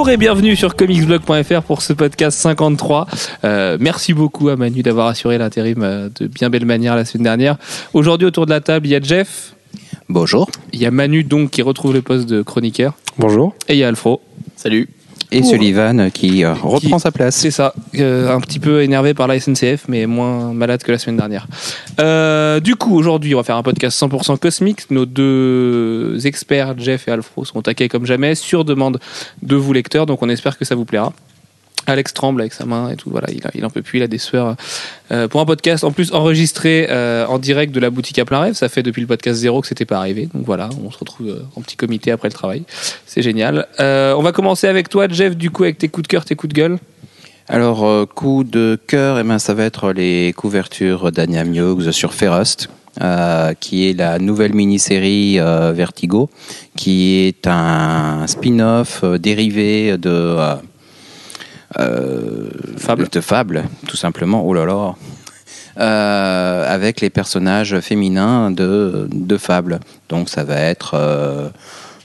Bonjour et bienvenue sur comicsblog.fr pour ce podcast 53. Euh, merci beaucoup à Manu d'avoir assuré l'intérim euh, de bien belle manière la semaine dernière. Aujourd'hui autour de la table, il y a Jeff, Bonjour. il y a Manu donc qui retrouve le poste de chroniqueur Bonjour. et il y a Alfro. Salut. Et Sullivan qui euh, reprend Qui- sa place. C'est ça, euh, un petit peu énervé par la SNCF mais moins malade que la semaine dernière. Euh, du coup aujourd'hui on va faire un podcast 100% cosmique. Nos deux experts Jeff et Alfro sont taqués comme jamais sur demande de vous lecteurs donc on espère que ça vous plaira. Alex tremble avec sa main et tout. Voilà, il, il en peut plus, il a des sueurs. Euh, pour un podcast en plus enregistré euh, en direct de la boutique à plein rêve, ça fait depuis le podcast zéro que c'était pas arrivé. Donc voilà, on se retrouve euh, en petit comité après le travail. C'est génial. Euh, on va commencer avec toi, Jeff, du coup, avec tes coups de cœur, tes coups de gueule. Alors, euh, coup de cœur, eh ben, ça va être les couvertures d'Anya Hughes sur Ferrust, euh, qui est la nouvelle mini-série euh, Vertigo, qui est un spin-off euh, dérivé de, euh, euh, Fable. de Fable, tout simplement. Oh là là. Euh, avec les personnages féminins de, de Fable. Donc ça va être euh,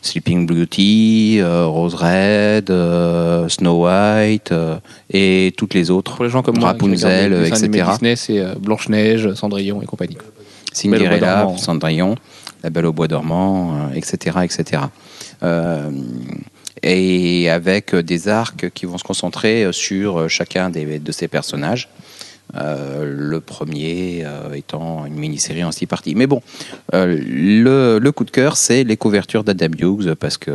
Sleeping Beauty, euh, Rose Red, euh, Snow White euh, et toutes les autres. Pour les gens comme moi, Rapunzel, animés etc. Disney, c'est euh, Blanche-Neige, Cendrillon et compagnie. Cinderella. Cendrillon, La Belle au Bois dormant, euh, etc. etc. Euh, et avec des arcs qui vont se concentrer sur chacun des, de ces personnages. Euh, le premier euh, étant une mini-série en six parties. Mais bon, euh, le, le coup de cœur, c'est les couvertures d'Adam Hughes parce que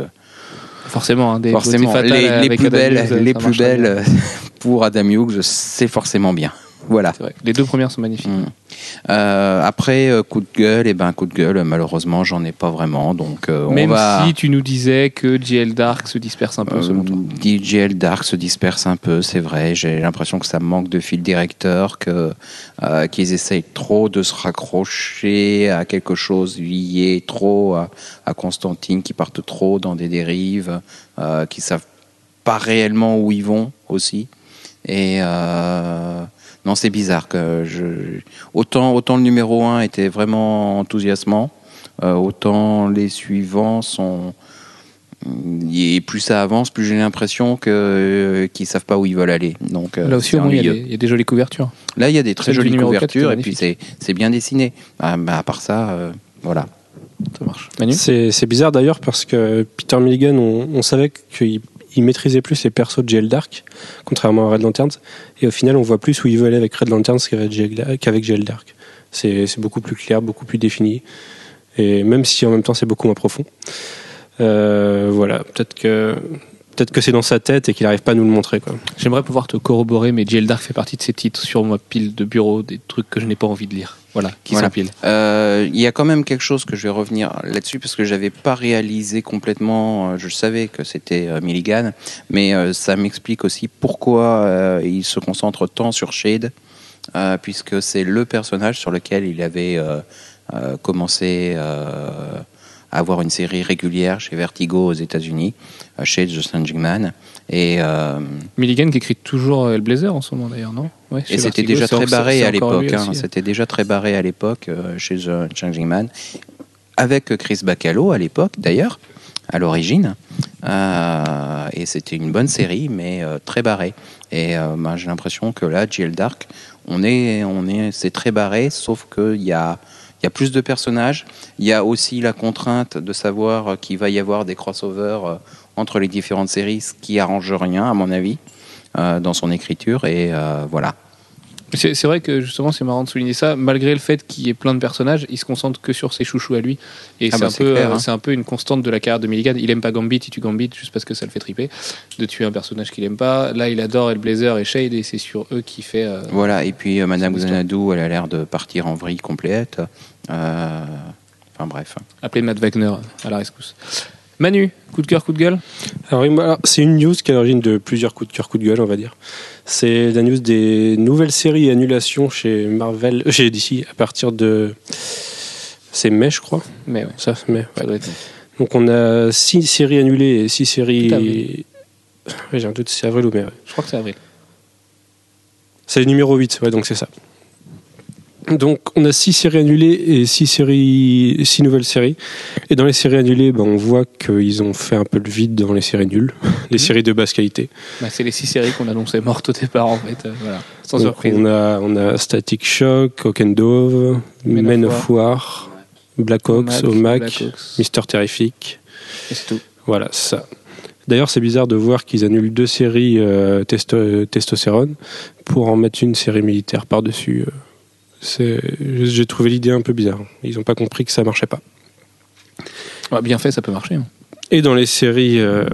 Forcément, hein, des forcément, les, les plus Adam belles, Hughes, les plus belles pour Adam Hughes, c'est forcément bien. Voilà. Vrai. Les deux premières sont magnifiques. Mm. Euh, après, euh, coup de gueule, et ben coup de gueule, malheureusement, j'en ai pas vraiment. Donc, euh, on Même va. si tu nous disais que JL Dark se disperse un peu selon toi. DJL Dark se disperse un peu, c'est vrai. J'ai l'impression que ça manque de fil directeur, que qu'ils essayent trop de se raccrocher à quelque chose lié trop à, à Constantine, qui partent trop dans des dérives, qui savent pas réellement où ils vont aussi. Et non, c'est bizarre que je autant autant le numéro 1 était vraiment enthousiasmant, euh, autant les suivants sont et plus ça avance, plus j'ai l'impression que euh, qu'ils savent pas où ils veulent aller. Donc euh, Là aussi, c'est au moins, il y, a des, il y a des jolies couvertures. Là, il y a des très jolies couvertures et puis c'est bien dessiné. Ah, bah, à part ça, euh, voilà. Ça marche. C'est c'est bizarre d'ailleurs parce que Peter Milligan, on, on savait qu'il il maîtrisait plus les persos de GL Dark, contrairement à Red Lanterns. Et au final, on voit plus où il veut aller avec Red Lanterns qu'avec GL, Dark. C'est beaucoup plus clair, beaucoup plus défini. Et même si en même temps c'est beaucoup moins profond. Euh, voilà, peut-être que, c'est dans sa tête et qu'il n'arrive pas à nous le montrer. J'aimerais pouvoir te corroborer, mais JL Dark fait partie de ces titres sur ma pile de bureau, des trucs que je n'ai pas envie de lire. Voilà, qui Voilà. s'empilent. Euh, Il y a quand même quelque chose que je vais revenir là-dessus parce que j'avais pas réalisé complètement. euh, Je savais que c'était euh, Milligan, mais ça m'explique aussi pourquoi il se concentre tant sur Shade, puisque c'est le personnage sur lequel il avait commencé à avoir une série régulière chez Vertigo aux États-Unis, Shade the Changing Man, et euh, Milligan qui écrit toujours Hellblazer en ce moment d'ailleurs, non? Ouais, et c'était Vertigo, déjà c'est très barré à l'époque. hein. C'était déjà très barré à l'époque euh, chez The Changing Man. Avec Chris Bacalo à l'époque, d'ailleurs, à l'origine. Euh, et c'était une bonne série, mais euh, très barré. Et euh, ben, j'ai l'impression que là, GL Dark, on est, on est, c'est très barré, sauf qu'il y a, il y a plus de personnages. Il y a aussi la contrainte de savoir qu'il va y avoir des crossovers euh, entre les différentes séries, ce qui arrange rien, à mon avis, euh, dans son écriture. Et euh, voilà. C'est vrai que justement, c'est marrant de souligner ça. Malgré le fait qu'il y ait plein de personnages, il se concentre que sur ses chouchous à lui. Et Ah c'est bah, un, c'est peu, clair, euh, hein. c'est un peu une constante de la carrière de Milligan. Il aime pas Gambit, il tue Gambit juste parce que ça le fait triper de tuer un personnage qu'il aime pas. Là, il adore Hellblazer et Shade et c'est sur eux qu'il fait. euh, Voilà, et puis Madame. Xanadu, elle a l'air de partir en vrille complète. Enfin bref. appeler Matt Wagner à la rescousse. Manu, coup de cœur, coup de gueule Alors, c'est une news qui est à l'origine de plusieurs coups de cœur, coups de gueule, on va dire. C'est la news des nouvelles séries et annulations chez Marvel, euh, chez DC à partir de. C'est mai, je crois. Mais ouais, Ça, mai. ouais. Donc on a six séries annulées et six séries. Ouais, j'ai un doute, c'est avril ou mai. ouais. Je crois que c'est avril. C'est le numéro 8, ouais, donc c'est ça. Donc on a six séries annulées et six, séries, six nouvelles séries. Et dans les séries annulées, ben, on voit qu'ils ont fait un peu le vide dans les séries nulles. les séries de basse qualité. Bah, c'est les six séries qu'on annonçait mortes au départ, en fait. euh, voilà, sans Donc, surprise. on a, on a Static Shock, Hawk and Dove, Men Men, of War, Black Ops, Omac, Mister Terrific. et c'est tout. Voilà, ça. D'ailleurs, c'est bizarre de voir qu'ils annulent deux séries euh, testo- euh, testostérone pour en mettre une série militaire par-dessus. euh. J'ai trouvé l'idée un peu bizarre. Ils n'ont pas compris que ça marchait pas. Ouais, bien fait, ça peut marcher. hein. Et dans les séries. euh,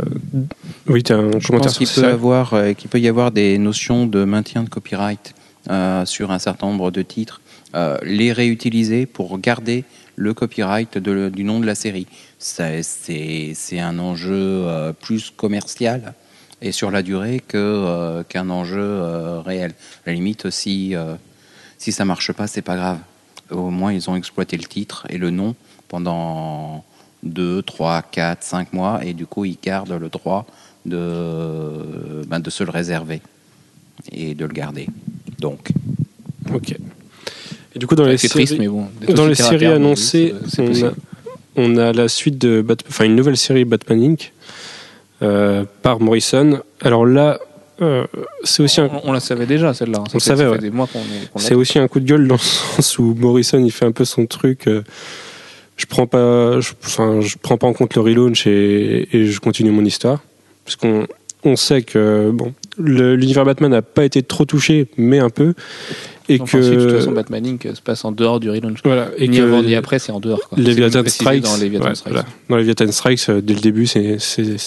Oui, tu as un Je commentaire pense qu'il sur peut, ça avoir, euh, peut y avoir des notions de maintien de copyright euh, sur un certain nombre de titres, euh, les réutiliser pour garder le copyright de- du nom de la série. C'est un enjeu euh, plus commercial et sur la durée que, euh, qu'un enjeu euh, réel. À la limite, si, euh, si ça marche pas, c'est pas grave. Au moins, ils ont exploité le titre et le nom pendant 2, 3, 4, 5 mois et du coup, ils gardent le droit de, ben, de se le réserver et de le garder. Donc, Ok. Et du coup, dans les séries, triste, mais bon. dans les séries annoncées, on a, on a la suite de enfin une nouvelle série Batman Inc. euh, par Morrison. Alors là, euh, c'est aussi un, On, on la savait déjà, celle-là. hein. On savait, ouais. des mois qu'on qu'on c'est aussi un coup de gueule dans le sens où Morrison il fait un peu son truc. euh, je prends pas, je, enfin, je prends pas en compte le relaunch et, et je continue mon histoire parce qu'on on sait que bon, le- l'univers Batman n'a pas été trop touché, mais un peu, et Donc que ensuite, de toute façon, Batman Inc. se passe en dehors du relaunch. voilà, et ni que avant ni après, c'est en dehors. quoi. Leviathan Strikes, Dans Leviathan ouais, Strikes. voilà. Dans Leviathan Strikes, euh, dès le début, c'est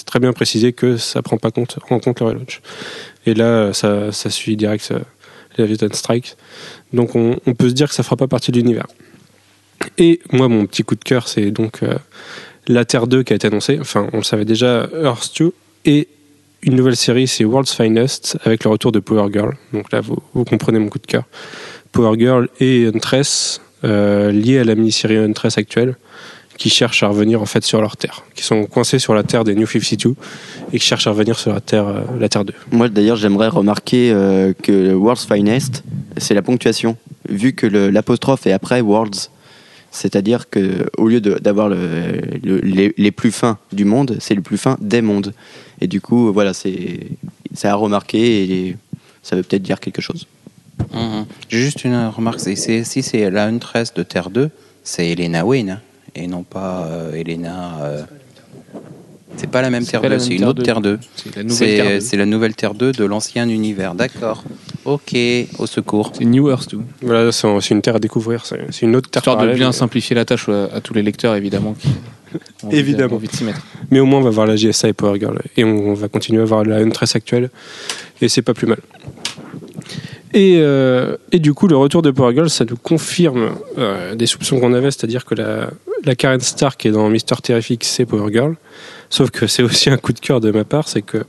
très bien précisé que ça prend pas compte, en compte le relaunch. Et là, euh, ça, ça suit direct euh, Leviathan Strikes. Donc on, on peut se dire que ça fera pas partie de l'univers. Et moi, mon petit coup de cœur, c'est donc euh, la Terre 2 qui a été annoncée. Enfin, on le savait déjà, Earth 2. Et une nouvelle série, c'est World's Finest, avec le retour de Power Girl. Donc là, vous, comprenez mon coup de cœur. Power Girl et Huntress, euh, liés à la mini-série Huntress actuelle, qui cherchent à revenir en fait sur leur Terre, qui sont coincés sur la Terre des New 52 et qui cherchent à revenir sur la Terre, euh, la Terre 2. Moi, d'ailleurs, j'aimerais remarquer euh, que World's Finest, c'est la ponctuation. Vu que l'apostrophe est après World's, c'est-à-dire que au lieu d'avoir le- le- les, les plus fins du monde, c'est le plus fin des mondes. Et du coup, voilà, c'est c'est à remarquer et ça veut peut-être dire quelque chose. Mhm. J'ai juste une remarque. si c'est la Huntress de Terre 2, c'est Elena Wayne hein, et non pas euh, Elena. euh, C'est pas la même Terre pas la 2, même c'est une autre 2. Terre 2. C'est la nouvelle Terre C'est 2. c'est la nouvelle Terre 2 de l'ancien univers. D'accord. Ok, au secours. C'est New Earth 2. Voilà, c'est une Terre à découvrir, c'est une autre Terre Histoire de bien simplifier la tâche à, à tous les lecteurs, évidemment. Qui ont envie de- Évidemment. ont envie de s'y mettre. Mais au moins, on va voir la GSA et Power Girl. Et on va continuer à voir la Huntress actuelle. Et c'est pas plus mal. Et, euh, et du coup, le retour de Power Girl, ça nous confirme euh, des soupçons qu'on avait, c'est-à-dire que la, la Karen Stark qui est dans Mister Terrific, c'est Power Girl. Sauf que c'est aussi un coup de cœur de ma part, c'est que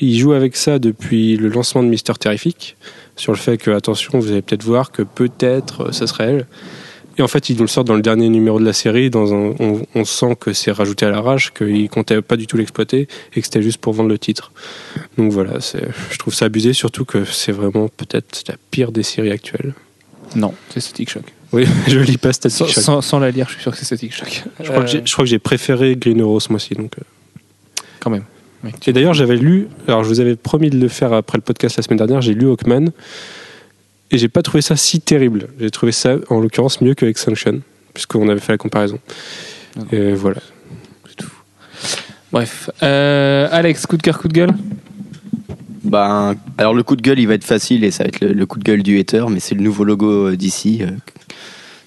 il joue avec ça depuis le lancement de Mister Terrific, sur le fait que, attention, vous allez peut-être voir que peut-être euh, ça serait elle. Et en fait, ils nous le sortent dans le dernier numéro de la série. Dans on, sent que c'est rajouté à l'arrache, qu'ils comptaient pas du tout l'exploiter et que c'était juste pour vendre le titre. Donc voilà, je trouve ça abusé, surtout que c'est vraiment peut-être la pire des séries actuelles. Non, c'est Static Shock. Oui, je lis pas Static Sans, Shock. sans- sans la lire, je suis sûr que c'est Static Shock. Je crois que j'ai- je crois que j'ai préféré Green Arrow ce mois-ci. Donc, euh. Quand même. Et d'ailleurs, j'avais lu, alors je vous avais promis de le faire après le podcast la semaine dernière, j'ai lu Hawkman et j'ai pas trouvé ça si terrible. J'ai trouvé ça, en l'occurrence, mieux que Extinction, puisqu'on avait fait la comparaison. D'accord. Et voilà. Bref. Euh, Alex, coup de cœur, coup de gueule? Ben, alors le coup de gueule, il va être facile et ça va être le, le coup de gueule du hater, mais c'est le nouveau logo euh, d'ici. euh,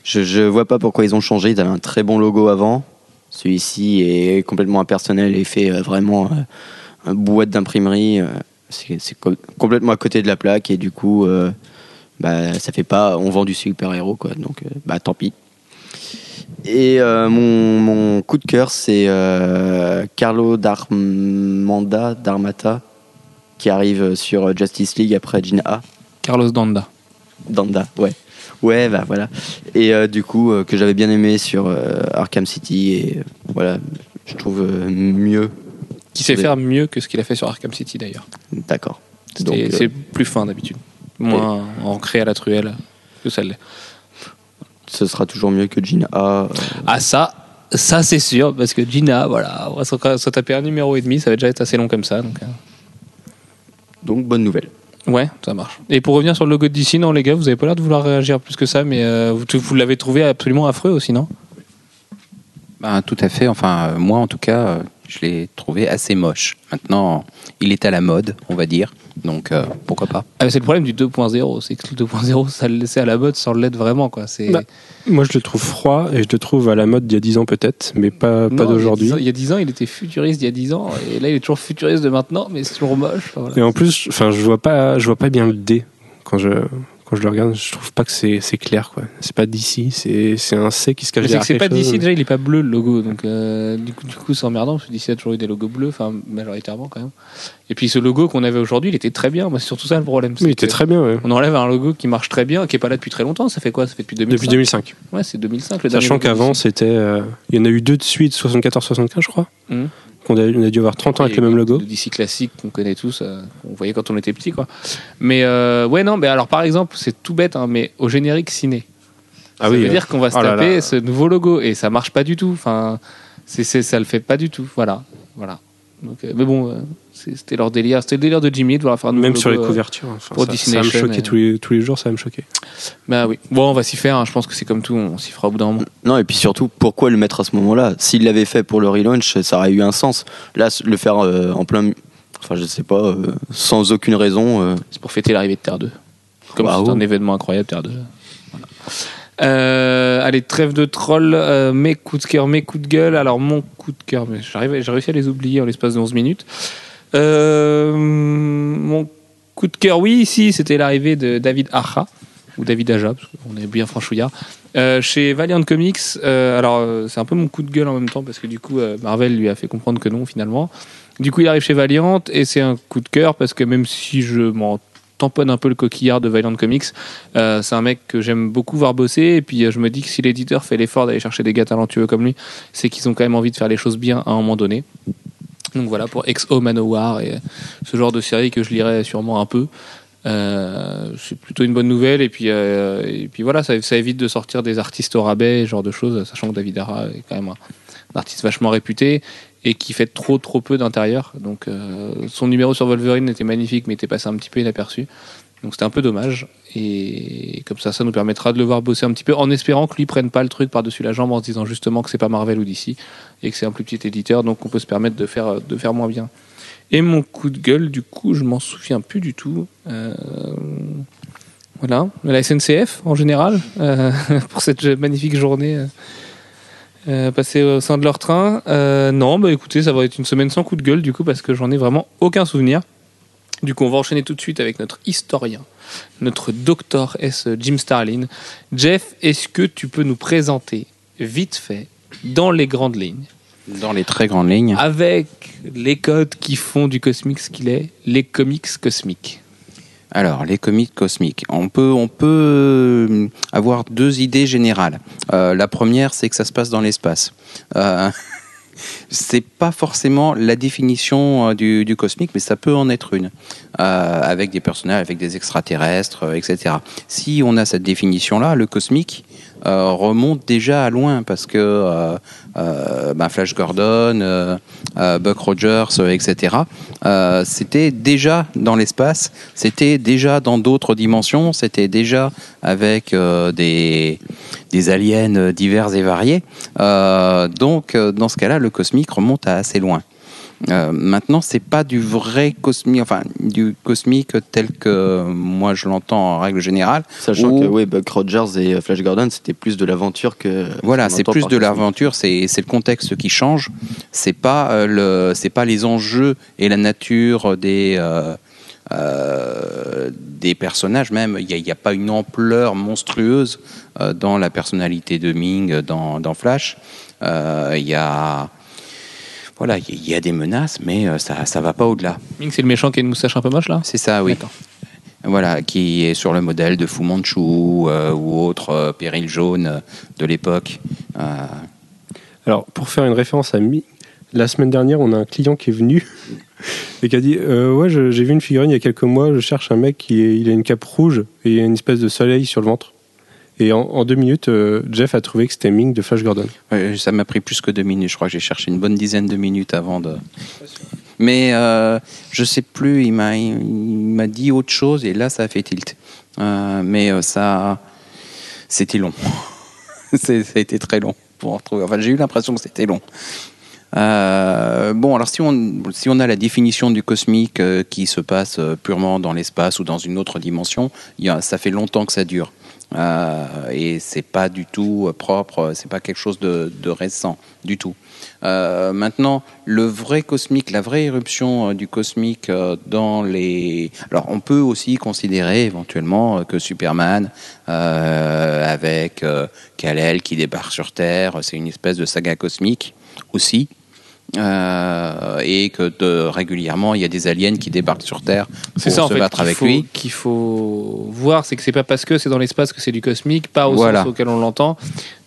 Je, je vois pas pourquoi ils ont changé. Ils avaient un très bon logo avant. Celui-ci est complètement impersonnel et fait euh, vraiment euh, un boîte d'imprimerie. euh, c'est c'est co- complètement à côté de la plaque et du coup, bah, ça fait pas. On vend du super héros quoi. Donc, bah tant pis. Et euh, mon, mon coup de cœur, c'est euh, Carlo Darmanda, Darmata, qui arrive sur Justice League après Gina A. Carlos Danda. Danda, ouais. Ouais, bah voilà. Et euh, du coup, euh, que j'avais bien aimé sur euh, Arkham City, et voilà, je trouve mieux. Qui sait faire mieux que ce qu'il a fait sur Arkham City d'ailleurs. D'accord. C'est Donc, c'est plus fin d'habitude. Moins ancré à la truelle que ça l'est. ce sera toujours mieux que Gina A. euh, Ah ça, ça c'est sûr, parce que Gina, voilà, on va se se taper un numéro et demi, ça va déjà être assez long comme ça. Donc, euh. Donc bonne nouvelle. Ouais, ça marche. Et pour revenir sur le logo de DC, non les gars, vous avez pas l'air de vouloir réagir plus que ça, mais euh, vous, l'avez trouvé absolument affreux aussi, non? Ben, tout à fait. Enfin, euh, moi, en tout cas, euh, je l'ai trouvé assez moche. Maintenant, il est à la mode, on va dire. Donc, euh, pourquoi pas. ah, C'est le problème du 2.0, c'est que le 2.0, ça le laissait à la mode sans l'être vraiment. Quoi. C'est... Bah, Moi, je le trouve froid et je le trouve à la mode d'il y a 10 ans peut-être, mais pas, d'aujourd'hui. Il y a 10 ans, il était futuriste il y a 10 ans, et là il est toujours futuriste de maintenant, mais c'est toujours moche. Voilà. Et en plus, enfin, je vois pas, je vois pas bien le D quand je quand je le regarde. Je trouve pas que c'est c'est clair quoi. C'est pas d'ici, c'est c'est un C qui se cache Mais c'est que derrière c'est pas d'ici, déjà il est pas bleu le logo, donc euh, du coup, du coup c'est emmerdant, parce que d'ici a toujours eu des logos bleus, enfin majoritairement quand même. Et puis ce logo qu'on avait aujourd'hui, il était très bien, moi c'est surtout ça le problème. Oui, il était très bien. ouais. On enlève un logo qui marche très bien, qui est pas là depuis très longtemps, ça fait quoi? Ça fait depuis 2005 Depuis 2005. Ouais, c'est 2005 le Sachant qu'avant, c'était, euh, il y en a eu deux de suite, 74-75, je crois. Mhm. Qu'on a, on a dû avoir 30 ans avec le même logo. DC classique qu'on connaît tous, euh, on voyait quand on était petit, quoi. Mais euh, ouais, non, mais alors par exemple, c'est tout bête, hein, mais au générique ciné, Ah ça oui, veut dire qu'on va se oh taper là. ce nouveau logo et ça marche pas du tout. Enfin, c'est, ça le fait pas du tout. Voilà, voilà. Donc, euh, mais bon, euh, c'était leur délire. C'était le délire de Jimmy de vouloir faire un Même sur les euh, couvertures. enfin, pour ça, Disney ça va me choquer tous, les, tous les jours, ça va me choquer. Bah oui. Bon, on va s'y faire. hein. Je pense que c'est comme tout. On s'y fera au bout d'un moment. Non, et puis surtout, pourquoi le mettre à ce moment-là? S'il l'avait fait pour le relaunch, ça aurait eu un sens. Là, le faire euh, en plein. Enfin, je sais pas, euh, sans aucune raison. euh, C'est pour fêter l'arrivée de Terre 2. Comme c'est un événement incroyable, Terre 2. Voilà. Euh, allez, trêve de troll, euh, mes coups de cœur, mes coups de gueule. Alors, mon coup de cœur, j'ai réussi à les oublier en l'espace de 11 minutes. Euh, mon coup de cœur, oui, ici, c'était l'arrivée de David Aja, ou David Aja, parce qu'on est bien franchouillard, chez Valiant Comics. Alors, c'est un peu mon coup de gueule en même temps, parce que du coup, Marvel lui a fait comprendre que non, finalement. Du coup, il arrive chez Valiant, et c'est un coup de cœur, parce que même si je m'en tamponne un peu le coquillard de Valiant Comics. Euh, c'est un mec que j'aime beaucoup voir bosser. Et puis euh, je me dis que si l'éditeur fait l'effort d'aller chercher des gars talentueux comme lui, c'est qu'ils ont quand même envie de faire les choses bien à un moment donné. Donc voilà pour XO Manowar et ce genre de série que je lirai sûrement un peu. Euh, c'est plutôt une bonne nouvelle et puis euh, puis voilà ça, évite de sortir des artistes au rabais ce genre de choses sachant que David Ara est quand même un artiste vachement réputé et qui fait trop trop peu d'intérieur. Donc euh, son numéro sur Wolverine était magnifique mais était passé un petit peu inaperçu. Donc c'était un peu dommage. Et comme ça ça nous permettra de le voir bosser un petit peu en espérant que lui prenne pas le truc par dessus la jambe en se disant justement que c'est pas Marvel ou DC et que c'est un plus petit éditeur. Donc on peut se permettre de faire de faire moins bien. Et mon coup de gueule, du coup, je m'en souviens plus du tout. Euh, voilà, la SNCF en général, euh, pour cette magnifique journée euh, passée au sein de leur train. Euh, non, bah écoutez, ça va être une semaine sans coup de gueule, du coup, parce que j'en ai vraiment aucun souvenir. Du coup, on va enchaîner tout de suite avec notre historien, notre docteur S. Jim Starlin. Jeff, est-ce que tu peux nous présenter, vite fait, dans les grandes lignes, Dans les très grandes lignes. avec les codes qui font du cosmique ce qu'il est, les comics cosmiques. Alors, les comics cosmiques. On peut, on peut euh, avoir deux idées générales. Euh, la première, c'est que ça se passe dans l'espace. Euh, c'est pas forcément la définition euh, du, cosmique, mais ça peut en être une, avec des personnages, avec des extraterrestres, etc. Si on a cette définition-là, le cosmique euh, remonte déjà à loin, parce que euh, euh, ben, Flash Gordon, Buck Rogers, etc. c'était déjà dans l'espace, c'était déjà dans d'autres dimensions, c'était déjà avec des, des aliens divers et variés. Donc, dans ce cas-là, le cosmique remonte à assez loin. Euh, maintenant, c'est pas du vrai cosmique, enfin du cosmique tel que moi je l'entends en règle générale. Sachant que ouais, Buck Rogers et euh, Flash Gordon, c'était plus de l'aventure que. Voilà, c'est plus de l'aventure, c'est c'est le contexte qui change. C'est pas euh, le, c'est pas les enjeux et la nature des euh, des personnages même. Il n'y a, pas une ampleur monstrueuse dans la personnalité de Ming dans, dans Flash. Il y a voilà, il y a des menaces, mais euh, ça ça va pas au-delà. Ming, c'est le méchant qui a une moustache un peu moche là? C'est ça, oui. Voilà, qui est sur le modèle de Fu Manchu euh, ou autre euh, péril jaune de l'époque. Euh, Alors, pour faire une référence à Mi, la semaine dernière, on a un client qui est venu et qui a dit euh, Ouais, j'ai vu une figurine il y a quelques mois, je cherche un mec qui est- il a une cape rouge et il a une espèce de soleil sur le ventre. Et en, deux minutes, euh, Jeff a trouvé que c'était Ming de Flash Gordon. Ça m'a pris plus que deux minutes. Je crois j'ai cherché une bonne dizaine de minutes avant de. Mais euh, je sais plus. Il m'a dit autre chose et là ça a fait tilt. Euh, mais euh, ça c'était long. Ça a été très long pour en retrouver. Enfin j'ai eu l'impression que c'était long. Bon, alors si on, si on a la définition du cosmique qui se passe purement dans l'espace ou dans une autre dimension, y a, ça fait longtemps que ça dure. Euh, et c'est pas du tout euh, propre, c'est pas quelque chose de, récent du tout. Euh, maintenant, le vrai cosmique, la vraie éruption euh, du cosmique euh, dans les. Alors, on peut aussi considérer éventuellement euh, que Superman, euh, avec euh, Kal-El qui débarque sur Terre, c'est une espèce de saga cosmique aussi. Euh, et que de, régulièrement il y a des aliens qui débarquent sur Terre pour ça en se fait battre avec faut, lui. qu'il faut voir, c'est que c'est pas parce que c'est dans l'espace que c'est du cosmique, pas au Voilà. sens auquel on l'entend.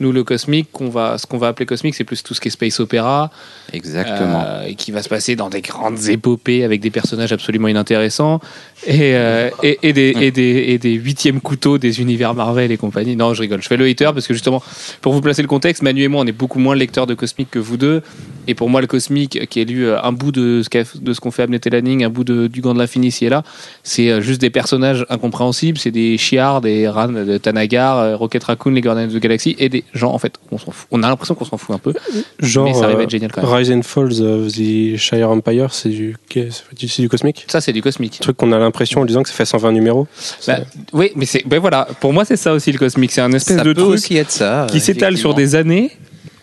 Nous, le cosmique, qu'on va, ce qu'on va appeler cosmique, c'est plus tout ce qui est space opéra, Exactement. euh, et qui va se passer dans des grandes épopées avec des personnages absolument inintéressants et, euh, et, et des, et, des, et des huitièmes couteaux des univers Marvel et compagnie. Non, je rigole. Je fais le hater parce que justement, pour vous placer le contexte, Manu et moi, on est beaucoup moins lecteurs de cosmique que vous deux. Et pour moi, le cosmique, qui est lu euh, un bout de ce qu'a- de ce qu'on fait Abnett et Lanning, un bout de, du Gant de l'Infini ici et là, c'est euh, juste des personnages incompréhensibles. C'est des Shi'ar, des Ran de Tanagar, euh, Rocket Raccoon, les Guardians of the Galaxy et des gens, en fait, on s'en fout. On a l'impression qu'on s'en fout un peu. Genre, Mais ça arrive à être génial quand même. Rise and Falls of the Shire Empire, c'est du, c'est du cosmique? Ça, c'est du cosmique. Un truc qu'on a l'impression en disant que ça fait 120 numéros. Bah, oui, mais c'est, ben voilà, pour moi c'est ça aussi le cosmique, c'est un espèce Ça de truc qui s'étale sur des années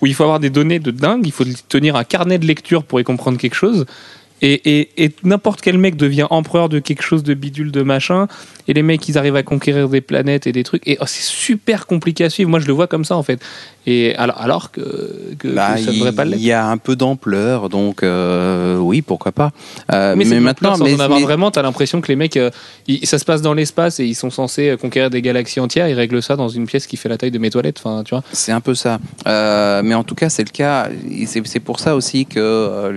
où il faut avoir des données de dingue, il faut tenir un carnet de lecture pour y comprendre quelque chose. Et, et, et n'importe quel mec devient empereur de quelque chose de bidule de machin. Et les mecs, ils arrivent à conquérir des planètes et des trucs. Et oh, c'est super compliqué à suivre. Moi, je le vois comme ça, en fait. Et alors, alors que, que, Bah, que ça devrait pas il l'être. y a un peu d'ampleur, donc euh, oui, pourquoi pas. Euh, mais, maintenant, sans mais, en avoir mais- vraiment, t'as l'impression que les mecs, euh, ils- ça se passe dans l'espace et ils sont censés conquérir des galaxies entières. Ils règlent ça dans une pièce qui fait la taille de mes toilettes. Enfin, tu vois. c'est un peu ça. Mais en tout cas, c'est le cas. C'est pour ça aussi que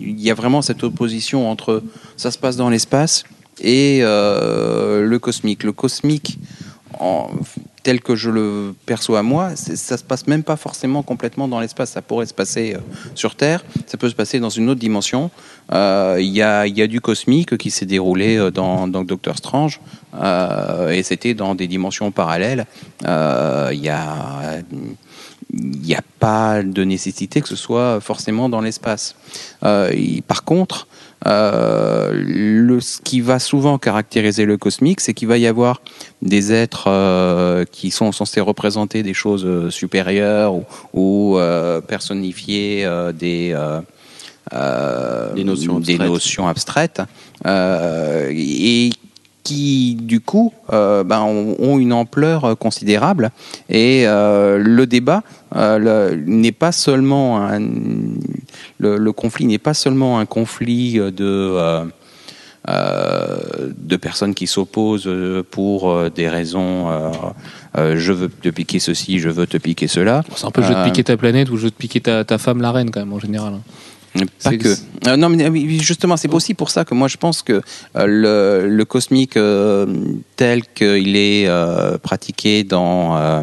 il y a vraiment cette opposition entre ça se passe dans l'espace et euh, le cosmique. Le cosmique, tel que je le perçois moi, c'est- ça se passe même pas forcément complètement dans l'espace. Ça pourrait se passer euh, sur Terre, ça peut se passer dans une autre dimension. Euh, Il y, a, y a du cosmique qui s'est déroulé dans, dans Doctor Strange, et c'était dans des dimensions parallèles. Il y a il n'y a pas de nécessité que ce soit forcément dans l'espace. Euh, par contre, euh, le, ce qui va souvent caractériser le cosmique, c'est qu'il va y avoir des êtres euh, qui sont censés représenter des choses supérieures ou, ou, personnifier des, Des notions des abstraites. notions abstraites, euh, et qui du coup euh, ben, ont, ont une ampleur euh, considérable et euh, le débat euh, n'est pas seulement un, le, le conflit n'est pas seulement un conflit de de personnes qui s'opposent pour des raisons je veux te piquer ceci je veux te piquer cela C'est un peu le jeu de piquer ta planète ou le jeu de piquer ta, ta femme, la reine, quand même, en général. Pas que. Euh, non, mais oui, justement, c'est aussi pour ça que moi je pense que euh, le, le cosmique euh, tel qu'il est euh, pratiqué dans. euh,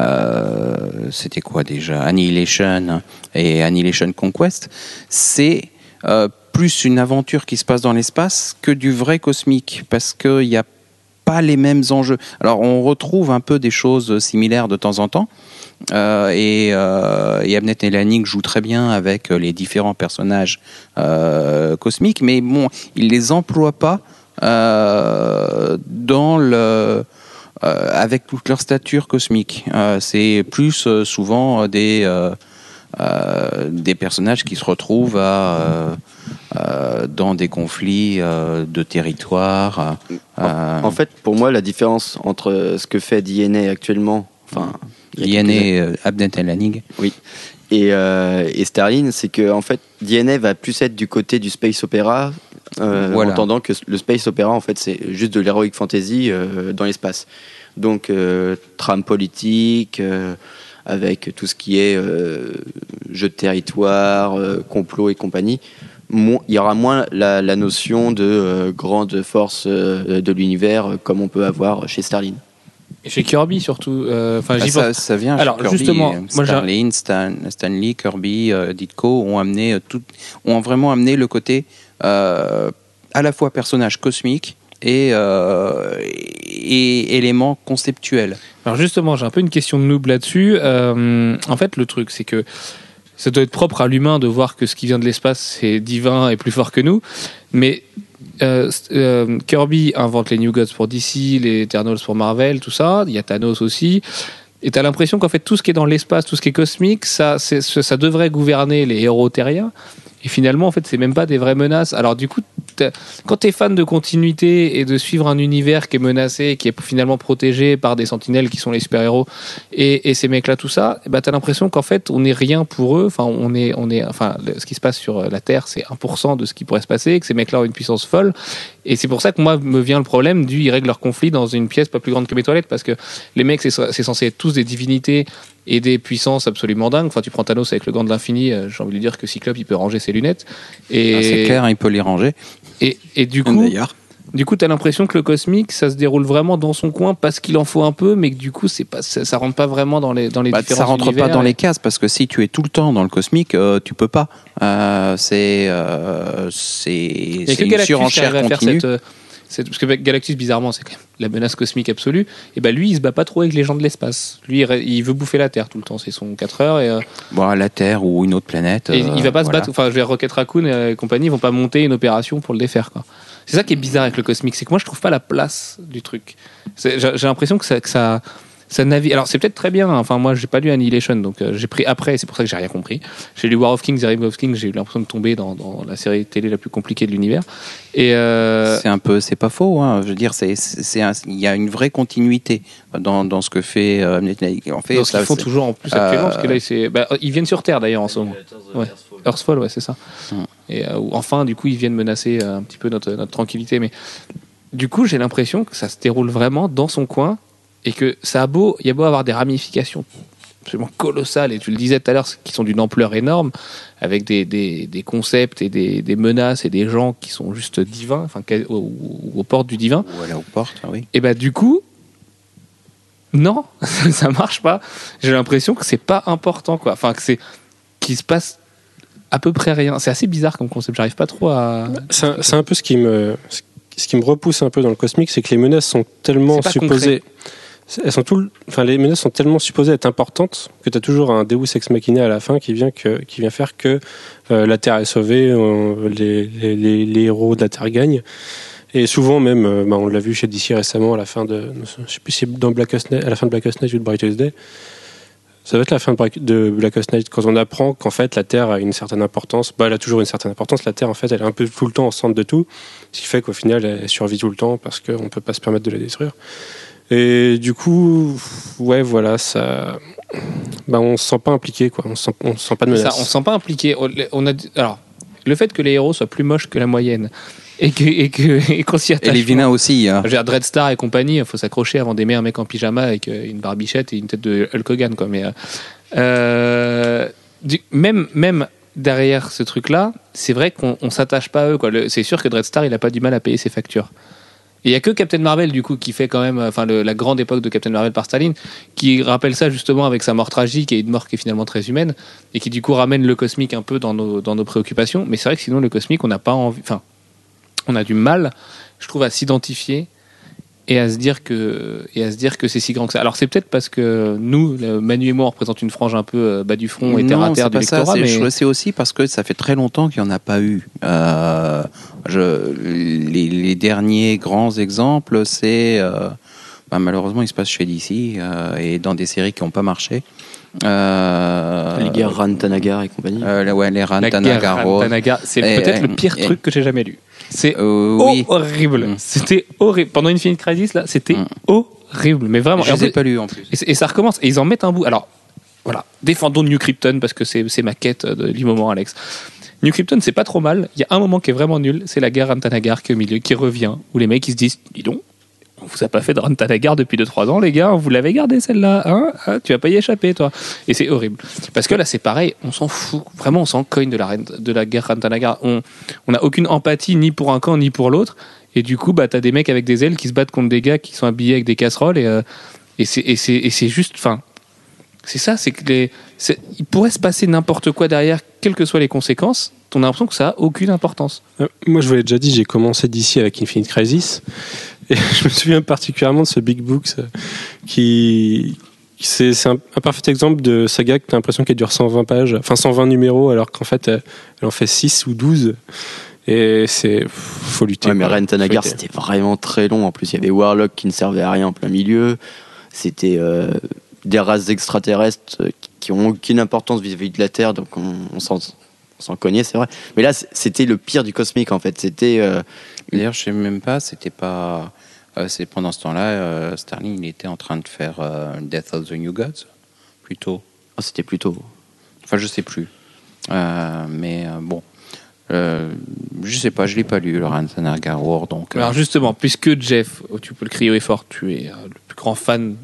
euh, C'était quoi déjà? Annihilation et Annihilation Conquest, c'est euh, plus une aventure qui se passe dans l'espace que du vrai cosmique, parce qu'il n'y a pas les mêmes enjeux. Alors on retrouve un peu des choses similaires de temps en temps, euh, et, euh, et Abnet et Lanning jouent très bien avec euh, les différents personnages euh, cosmiques, mais bon, ils les emploient pas dans le avec toute leur stature cosmique. C'est plus souvent des des personnages qui se retrouvent dans des conflits de territoire. En fait, pour moi, la différence entre ce que fait DNA actuellement, enfin, il y a quelques DNA, euh, Abnet et Lanning. et, euh, et Sterling, c'est que en fait, DNA va plus être du côté du space opéra, euh, Voilà. en entendant que le space opéra, en fait, c'est juste de l'heroic fantasy euh, dans l'espace. Donc, euh, trame politique, avec tout ce qui est jeu de territoire, complot et compagnie. Mo- Il y aura moins la, la notion de grande force de l'univers comme on peut avoir chez Sterling. Et chez Kirby surtout. euh, Enfin, Bah, ça, vient Alors, chez Kirby. justement, j'ai- Starlin, Stan, Stanley, Kirby, euh, Ditko ont amené euh, tout, ont vraiment amené le côté euh, à la fois personnage cosmique et, euh, et élément conceptuel. Alors justement, j'ai un peu une question de noob là-dessus. Euh, en fait, le truc, c'est que ça doit être propre à l'humain de voir que ce qui vient de l'espace, c'est divin et plus fort que nous. Mais euh, euh, Kirby invente les New Gods pour DC, les Eternals pour Marvel, tout ça. Il y a Thanos aussi. Et t'as l'impression qu'en fait, tout ce qui est dans l'espace, tout ce qui est cosmique, ça, ça devrait gouverner les héros terriens. Et finalement, en fait, c'est même pas des vraies menaces. Alors du coup, quand tu es fan de continuité et de suivre un univers qui est menacé, qui est finalement protégé par des sentinelles qui sont les super-héros, et, ces mecs-là, tout ça, bah, tu as l'impression qu'en fait, on n'est rien pour eux. Enfin, on est, on est, enfin, ce qui se passe sur la Terre, c'est 1% de ce qui pourrait se passer, que ces mecs-là ont une puissance folle. Et c'est pour ça que moi, me vient le problème du, ils règlent leur conflit dans une pièce pas plus grande que mes toilettes, parce que les mecs, c'est censé être tous des divinités et des puissances absolument dingues. Enfin, tu prends Thanos avec le gant de l'infini, euh, j'ai envie de lui dire que Cyclope, il peut ranger ses lunettes. Et, Ah, C'est clair, il peut les ranger. Et, et du coup, D'ailleurs. du coup, t'as l'impression que le cosmique, ça se déroule vraiment dans son coin parce qu'il en faut un peu, mais que du coup, c'est pas, ça, ça rentre pas vraiment dans les dans les Bah, différents ça rentre pas dans et- les cases parce que si tu es tout le temps dans le cosmique, euh, tu peux pas. Euh, c'est euh, c'est une surenchère à faire continue. cette, euh, cette- parce que Galactus, bizarrement, c'est quand même la menace cosmique absolue. Et ben lui, il se bat pas trop avec les gens de l'espace. Lui, il, veut bouffer la Terre tout le temps. C'est son 4 heures et, euh, Bon, la Terre ou une autre planète. et euh, il va pas se battre. Enfin, je dire, Rocket Raccoon et compagnie, ils vont pas monter une opération pour le défaire. Quoi. C'est ça qui est bizarre avec le cosmique, c'est que moi, je trouve pas la place du truc. J'ai j'ai l'impression que ça, que ça, ça navigue. Alors, c'est peut-être très bien. hein. Enfin, moi, j'ai pas lu Annihilation, donc euh, j'ai pris après. et C'est pour ça que j'ai rien compris. J'ai lu War of Kings et Ring of Kings. J'ai eu l'impression de tomber dans, dans la série télé la plus compliquée de l'univers. Et euh, C'est un peu, c'est pas faux. Hein. Je veux dire, c'est, c'est, c'est un- il y a une vraie continuité dans, dans ce que fait euh, Amnesty. En fait, dans ce qu'ils ça, font toujours en plus Euh, actuellement, parce que là, c'est- bah, ils viennent sur Terre d'ailleurs en ce moment. Ouais. Earthfall, ouais, c'est ça. Mm. Et euh, enfin, du coup, ils viennent menacer euh, un petit peu notre, notre tranquillité. Mais du coup, j'ai l'impression que ça se déroule vraiment dans son coin et que ça a beau, il y a beau avoir des ramifications absolument colossales, et tu le disais tout à l'heure, qui sont d'une ampleur énorme, avec des, des, des concepts et des, des menaces et des gens qui sont juste divins, enfin, aux, aux- aux portes du divin. Ou aller aux portes, oui. Et bah du coup, non, ça marche pas. J'ai l'impression que c'est pas important, quoi. Enfin, que c'est qu'il se passe à peu près rien. C'est assez bizarre comme concept. J'arrive pas trop à. C'est un, c'est un peu ce qui me ce qui me repousse un peu dans le cosmique, c'est que les menaces sont tellement supposées. Elles sont tout, enfin, les menaces sont tellement supposées être importantes que tu as toujours un Deus ex machina à la fin qui vient, qui vient faire que euh, la Terre est sauvée, les, héros de la Terre gagnent. Et souvent même, euh, bah, on l'a vu chez DC récemment à la fin de, je sais plus si dans Blackest Night, à la fin de Blackest Night ou de Brightest Day. Ça va être la fin de, Black- Blackest Night quand on apprend qu'en fait la Terre a une certaine importance. Bah, elle a toujours une certaine importance. La Terre en fait, elle est un peu tout le temps au centre de tout, ce qui fait qu'au final elle survit tout le temps parce qu'on peut pas se permettre de la détruire. Et du coup, ouais, voilà, ça, bah, on se sent pas impliqué, quoi. On se sent, on se sent pas de Ça, menace. on se sent pas impliqué. On- a alors le fait que les héros soient plus moches que la moyenne et que et que et qu'on s'y Et attache. les vilains aussi. hein. Je veux dire, Dreadstar et compagnie, il faut s'accrocher avant d'aimer un mec en pyjama avec euh, une barbichette et une tête de Hulk Hogan, quoi. Mais euh, euh, du- même même derrière ce truc-là, c'est vrai qu'on on s'attache pas à eux, quoi. C'est sûr que Dreadstar, il a pas du mal à payer ses factures. Il y a que Captain Marvel du coup qui fait quand même, enfin le- la grande époque de Captain Marvel par Staline, qui rappelle ça justement avec sa mort tragique et une mort qui est finalement très humaine et qui du coup ramène le cosmique un peu dans nos dans nos préoccupations. Mais c'est vrai que sinon le cosmique, on n'a pas envie, enfin on a du mal, je trouve, à s'identifier et à se dire que et à se dire que c'est si grand que ça. Alors c'est peut-être parce que nous, Manu et moi, on représente une frange un peu euh, bas du front et terre à terre du lectorat, C'est mais je- c'est aussi parce que ça fait très longtemps qu'il n'y en a pas eu. Euh, je, les, les derniers grands exemples, c'est euh, bah, malheureusement, il se passe chez DC euh, et dans des séries qui n'ont pas marché. Euh, Les guerres Ran Tanagar et compagnie. euh, ouais, les la guerre Rantanagaro. Rantanaga, c'est peut-être le pire et- truc que j'ai jamais lu. C'est Euh, oui, horrible. Mm. C'était horrible. Pendant Infinite Crisis, là, c'était Mm. horrible. Mais vraiment. je plus- pas lus en plus. Et, ça recommence. Et ils en mettent un bout. Alors, voilà. Défendons New Krypton parce que c'est ma quête de, du moment, Alex. New Krypton, c'est pas trop mal. Il y a un moment qui est vraiment nul. C'est la guerre Rantanagar qui est au milieu, qui revient. Où les mecs, ils se disent Dis donc, on vous a pas fait de Rantanagar depuis 2-3 ans, les gars. Vous l'avez gardé celle-là. Hein Ah, tu vas pas y échapper, toi. Et c'est horrible. Parce que là, c'est pareil. On s'en fout. Vraiment, on s'en cogne de la, de la guerre Rantanagar. On on n'a aucune empathie ni pour un camp ni pour l'autre. Et du coup, bah, t'as des mecs avec des ailes qui se battent contre des gars qui sont habillés avec des casseroles. Et, euh, Et c'est juste, enfin, c'est ça, c'est que les, il pourrait se passer n'importe quoi derrière, quelles que soient les conséquences. On a l'impression que ça a aucune importance. Euh, Moi, je vous l'ai déjà dit, j'ai commencé d'ici avec Infinite Crisis. Et je me souviens particulièrement de ce Big Books euh, qui. C'est un, un parfait exemple de saga que tu as l'impression qu'elle dure 120 pages, enfin 120 numéros, alors qu'en fait, elle, elle en fait 6 ou 12. Et c'est. faut lutter. Ouais, mais. Ren Tanagar, c'était vraiment très long. En plus, il y avait Warlock qui ne servait à rien en plein milieu. C'était euh, des races extraterrestres euh, qui- ont aucune importance vis-à-vis de la Terre, donc on, on s'en cognait, c'est vrai. Mais là, c'était le pire du cosmique, en fait. C'était. euh, D'ailleurs, je sais même pas, c'était pas. euh, c'est pendant ce temps-là, euh, Starling, il était en train de faire euh, Death of the New Gods, plutôt. oh, c'était plutôt. Enfin, je sais plus. Euh, mais euh, bon, euh, je sais pas, je l'ai pas lu, le Rantannagar War, donc. euh, Alors justement, puisque Jeff, oh, tu peux le crier fort, tu es euh, le plus grand fan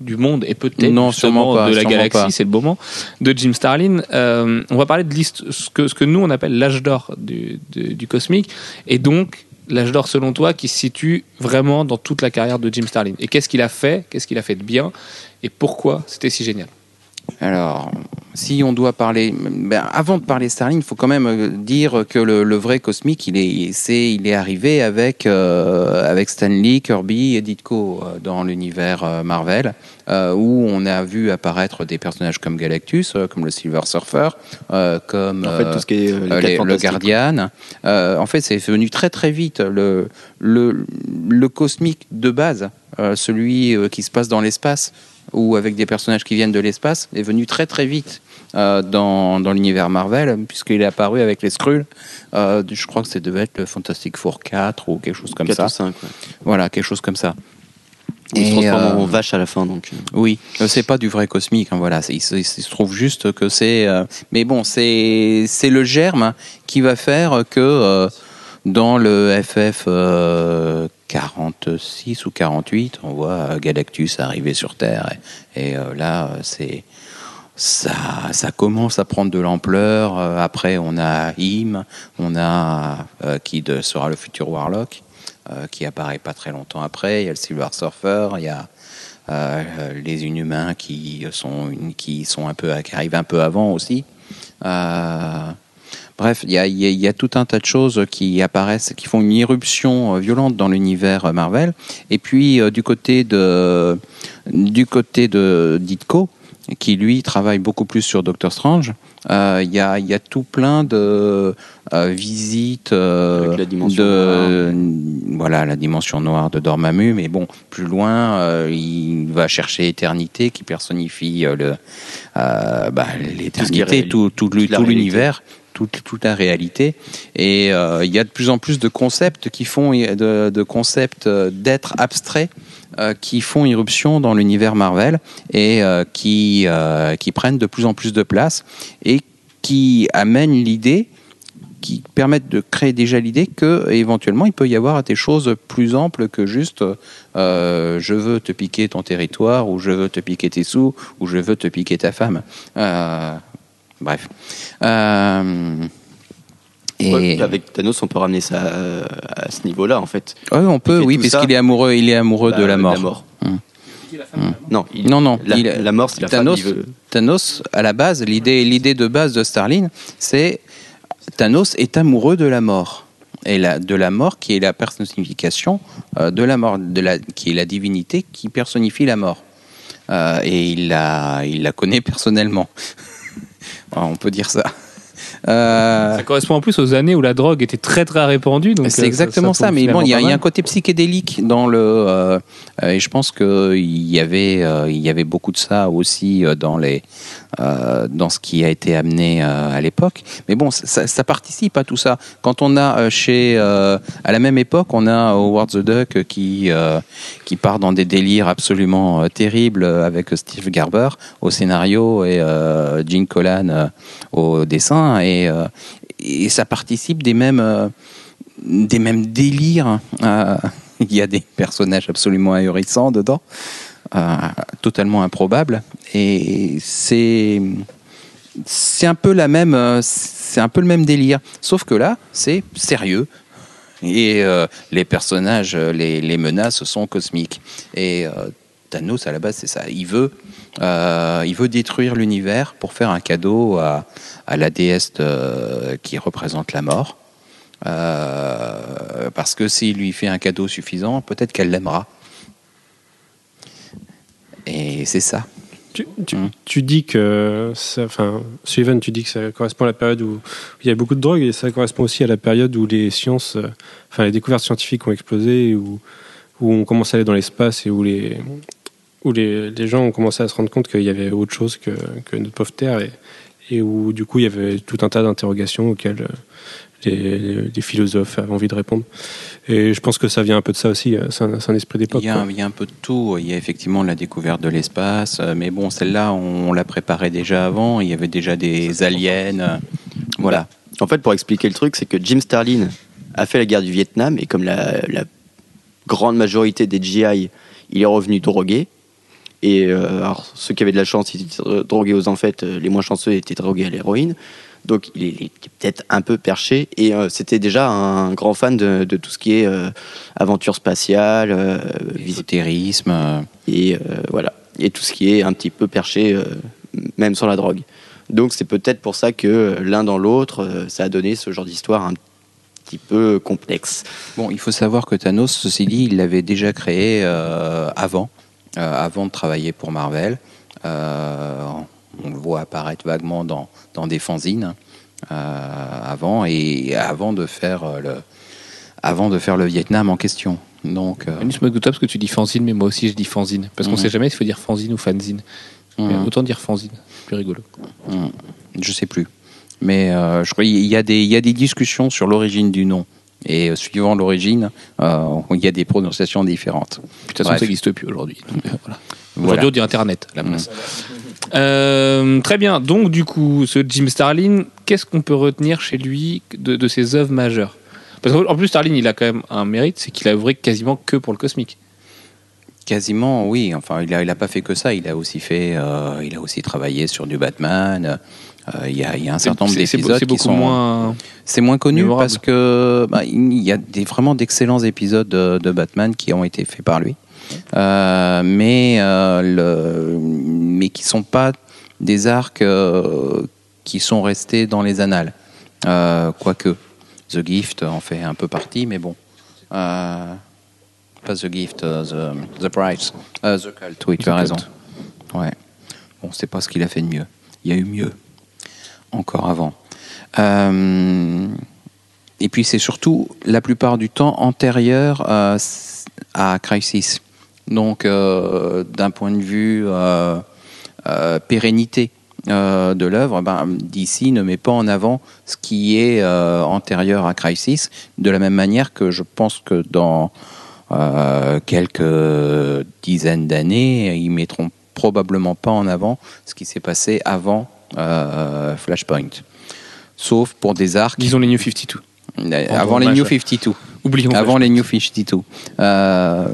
du monde et peut-être Non, sûrement pas, de la sûrement galaxie, pas. c'est le moment, de Jim Starlin. Euh, on va parler de l'hist- ce que, ce que nous on appelle l'âge d'or du, du- du cosmique, et donc l'âge d'or selon toi qui se situe vraiment dans toute la carrière de Jim Starlin? Et qu'est-ce qu'il a fait, qu'est-ce qu'il a fait de bien, et pourquoi c'était si génial? Alors, si on doit parler, ben, avant de parler Starling, il faut quand même euh, dire que le, vrai cosmique, il est, il est arrivé avec euh, avec Stan Lee, Kirby et Ditko euh, dans l'univers euh, Marvel, euh, où on a vu apparaître des personnages comme Galactus, euh, comme le Silver Surfer, comme En fait, tout ce qui est. les quatre les- le. Guardian. Euh, en fait, c'est venu très très vite. Le, le, le cosmique de base, celui qui se passe dans l'espace, ou avec des personnages qui viennent de l'espace, est venu très très vite euh, dans, dans l'univers Marvel, puisqu'il est apparu avec les Skrulls. Euh, je crois que c'est devait être le Fantastic Four 4 ou quelque chose comme Quatre ça. ou cinq, ouais. Voilà, quelque chose comme ça. Il se Et, transforme euh, en vache à la fin, donc. euh, Oui, euh, c'est pas du vrai cosmique. hein, voilà, il se, il se trouve juste que c'est. euh, mais bon, c'est c'est le germe qui va faire que euh, dans le FF euh, 46 ou 48, on voit Galactus arriver sur Terre et, et, là, c'est ça, ça commence à prendre de l'ampleur. Après, on a Im, on a qui de- sera le futur Warlock, qui apparaît pas très longtemps après. Il y a le Silver Surfer, il y a euh, les Inhumains qui sont qui sont un peu qui arrivent un peu avant aussi. Euh, bref, il y a, tout un tas de choses qui apparaissent, qui font une irruption euh, violente dans l'univers euh, Marvel. Et puis euh, du côté de du côté de Ditko, qui lui travaille beaucoup plus sur Doctor Strange. euh, Il y, a, il y a tout plein de euh, visites euh, la dimension de voilà la dimension noire de Dormammu, mais bon plus loin euh, il va chercher Éternité qui personnifie le bah, l'éternité, tout, l'univers, toute, toute la réalité. Et euh, il y a de plus en plus de concepts qui font de, de concepts d'être abstraits euh, qui font irruption dans l'univers Marvel et euh, qui, euh, qui prennent de plus en plus de place et qui amènent l'idée qui permettent de créer déjà l'idée que éventuellement il peut y avoir des choses plus amples que juste je veux te piquer ton territoire ou je veux te piquer tes sous ou je veux te piquer ta femme. Bref. Et ouais, avec Thanos, on peut ramener ça euh, à ce niveau-là, en fait. Ouais, on peut, fait oui, puisqu'il ça. est amoureux, il est amoureux de la mort. Hum. Non, il- Non, non, La, il- la mort, c'est la Thanos, femme. veut- Thanos, à la base, l'idée, l'idée de base de Starlin, c'est Thanos est amoureux de la mort. Et la, de la mort qui est la personnification euh, de la mort, de la, qui est la divinité qui personnifie la mort. Euh, et il la, il la connaît personnellement. On peut dire ça. Euh, Ça correspond en plus aux années où la drogue était très très répandue. c'est euh, exactement ça, mais bon, il y, a- y un côté psychédélique dans le, euh, et je pense que il y avait, il y avait beaucoup de ça aussi dans les, euh, dans ce qui a été amené euh, à l'époque. Mais bon, ça, participe à tout ça. Quand on a euh, chez, à la même époque, on a Howard the Duck qui, qui part dans des délires absolument terribles avec Steve Garber au scénario et Gene Colan au dessin, et, et ça participe des mêmes. des mêmes délires. Euh, Il y a des personnages absolument ahurissants dedans, totalement improbables. Et c'est c'est un peu la même, euh, c'est un peu le même délire. Sauf que là, c'est sérieux. Et euh, les personnages, euh, les, les menaces sont cosmiques. Et euh, Thanos à la base c'est ça. Il veut, euh, il veut détruire l'univers pour faire un cadeau à, à la déesse qui représente la mort. Euh, parce que s'il lui fait un cadeau suffisant, peut-être qu'elle l'aimera. Et c'est ça. Tu, tu- Mm. tu dis que, ça- enfin, Sullivan, tu dis que ça correspond à la période où il y a beaucoup de drogue et ça correspond aussi à la période où les sciences, euh, enfin, les découvertes scientifiques ont explosé, où, où on commence à aller dans l'espace et où les, où les, les gens ont commencé à se rendre compte qu'il y avait autre chose que, que notre pauvre Terre et, et où du coup il y avait tout un tas d'interrogations auxquelles les philosophes avaient envie de répondre. Et je pense que ça vient un peu de ça aussi. euh, C'est un, esprit d'époque. Il y, a, quoi. un- il y a un peu de tout. Il y a effectivement la découverte de l'espace, euh, mais bon, celle-là, on, on l'a préparée déjà avant. Il y avait déjà des aliens. euh, Voilà. En fait, pour expliquer le truc, c'est que Jim Starlin a fait la guerre du Vietnam et comme la, la grande majorité des GI, il est revenu drogué. Et euh, alors, ceux qui avaient de la chance, ils étaient drogués aux euh, les moins chanceux étaient drogués à l'héroïne. Donc il est, peut-être un peu perché. Et euh, c'était déjà un grand fan de, de tout ce qui est euh, aventure spatiale, euh, Ésotérisme. et voilà et tout ce qui est un petit peu perché même sans la drogue donc c'est peut-être pour ça que l'un dans l'autre ça a donné ce genre d'histoire un petit peu complexe Bon, il faut savoir que Thanos, ceci dit, il l'avait déjà créé avant, avant de travailler pour Marvel. Euh, on le voit apparaître vaguement dans, dans des fanzines euh, avant et avant de faire euh, le avant de faire le Vietnam en question. Donc, euh, je me doute pas parce que tu dis fanzine, mais moi aussi je dis fanzine. Parce qu'on Mhm. sait jamais s'il faut dire fanzine ou fanzine. Mais hum, autant dire fanzine, plus rigolo. hum, je sais plus. Mais euh, je crois qu'il y a des il y a des discussions sur l'origine du nom. Et euh, suivant l'origine, il y a des prononciations différentes. De toute façon, Bref. ça n'existe plus aujourd'hui. Voilà. Voilà. Aujourd'hui, on dit Internet à la place. Euh, très bien. Donc, du coup, ce Jim Starlin, qu'est-ce qu'on peut retenir chez lui de, de ses œuvres majeures? Parce qu'en plus, Starlin, il a quand même un mérite, c'est qu'il a œuvré quasiment que pour le cosmique. Quasiment, oui. Enfin, il a, il a pas fait que ça. Il a aussi fait, euh, il a aussi travaillé sur du Batman. Euh, il y, a, il y a un certain nombre d'épisodes qui sont. moins. C'est moins connu parce que bah, il y a des, vraiment d'excellents épisodes de, de Batman qui ont été faits par lui, mais euh, le, mais qui sont pas des arcs euh, qui sont restés dans les annales. Euh, quoique The Gift en fait un peu partie, mais bon. Euh, pas The Gift, euh, The, the Price, Euh, The Cult. Oui, tu The as raison. Ouais. Bon, c'est pas ce qu'il a fait de mieux. Il y a eu mieux encore avant. Euh, et puis c'est surtout la plupart du temps antérieur euh, à Crisis. Donc euh, d'un point de vue euh, euh, pérennité de l'œuvre, ben, DC ne met pas en avant ce qui est antérieur à Crisis, de la même manière que je pense que dans quelques dizaines d'années, ils mettront probablement pas en avant ce qui s'est passé avant Flashpoint. Sauf pour des arcs Disons les New 52. Avant les New à- 52. Oublions Avant les New 52. Euh,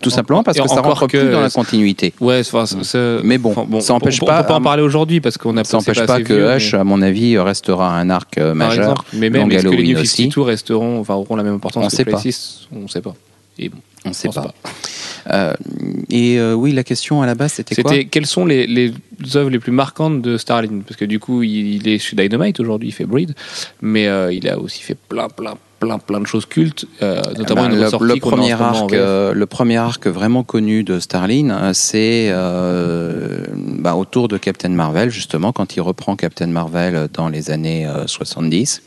tout En- simplement parce que ça rentre que- plus dans la continuité. Ouais, enfin, c'est- Mais bon, enfin, ça empêche on, pas- On peut pas en parler aujourd'hui parce qu'on a Ça n'empêche pas que vieux, Hush, mais- à mon avis, restera un arc euh, majeur. exemple. Mais même est-ce que les New aussi. 52 resteront, enfin, auront la même importance On que sait pas. Crisis? On sait pas. Et bon, On ne sait pas. Euh, et euh, oui, la question à la base, c'était quoi? C'était quelles sont les, les œuvres les plus marquantes de Starlin? Parce que du coup, il, il est chez Dynamite aujourd'hui, il fait Breed, mais euh, il a aussi fait plein, plein, plein, plein de choses cultes, notamment ben, une le, ressortie le en premier arc, le premier arc vraiment connu de Starlin, c'est bah, autour de Captain Marvel, justement, quand il reprend Captain Marvel dans les années euh, 70.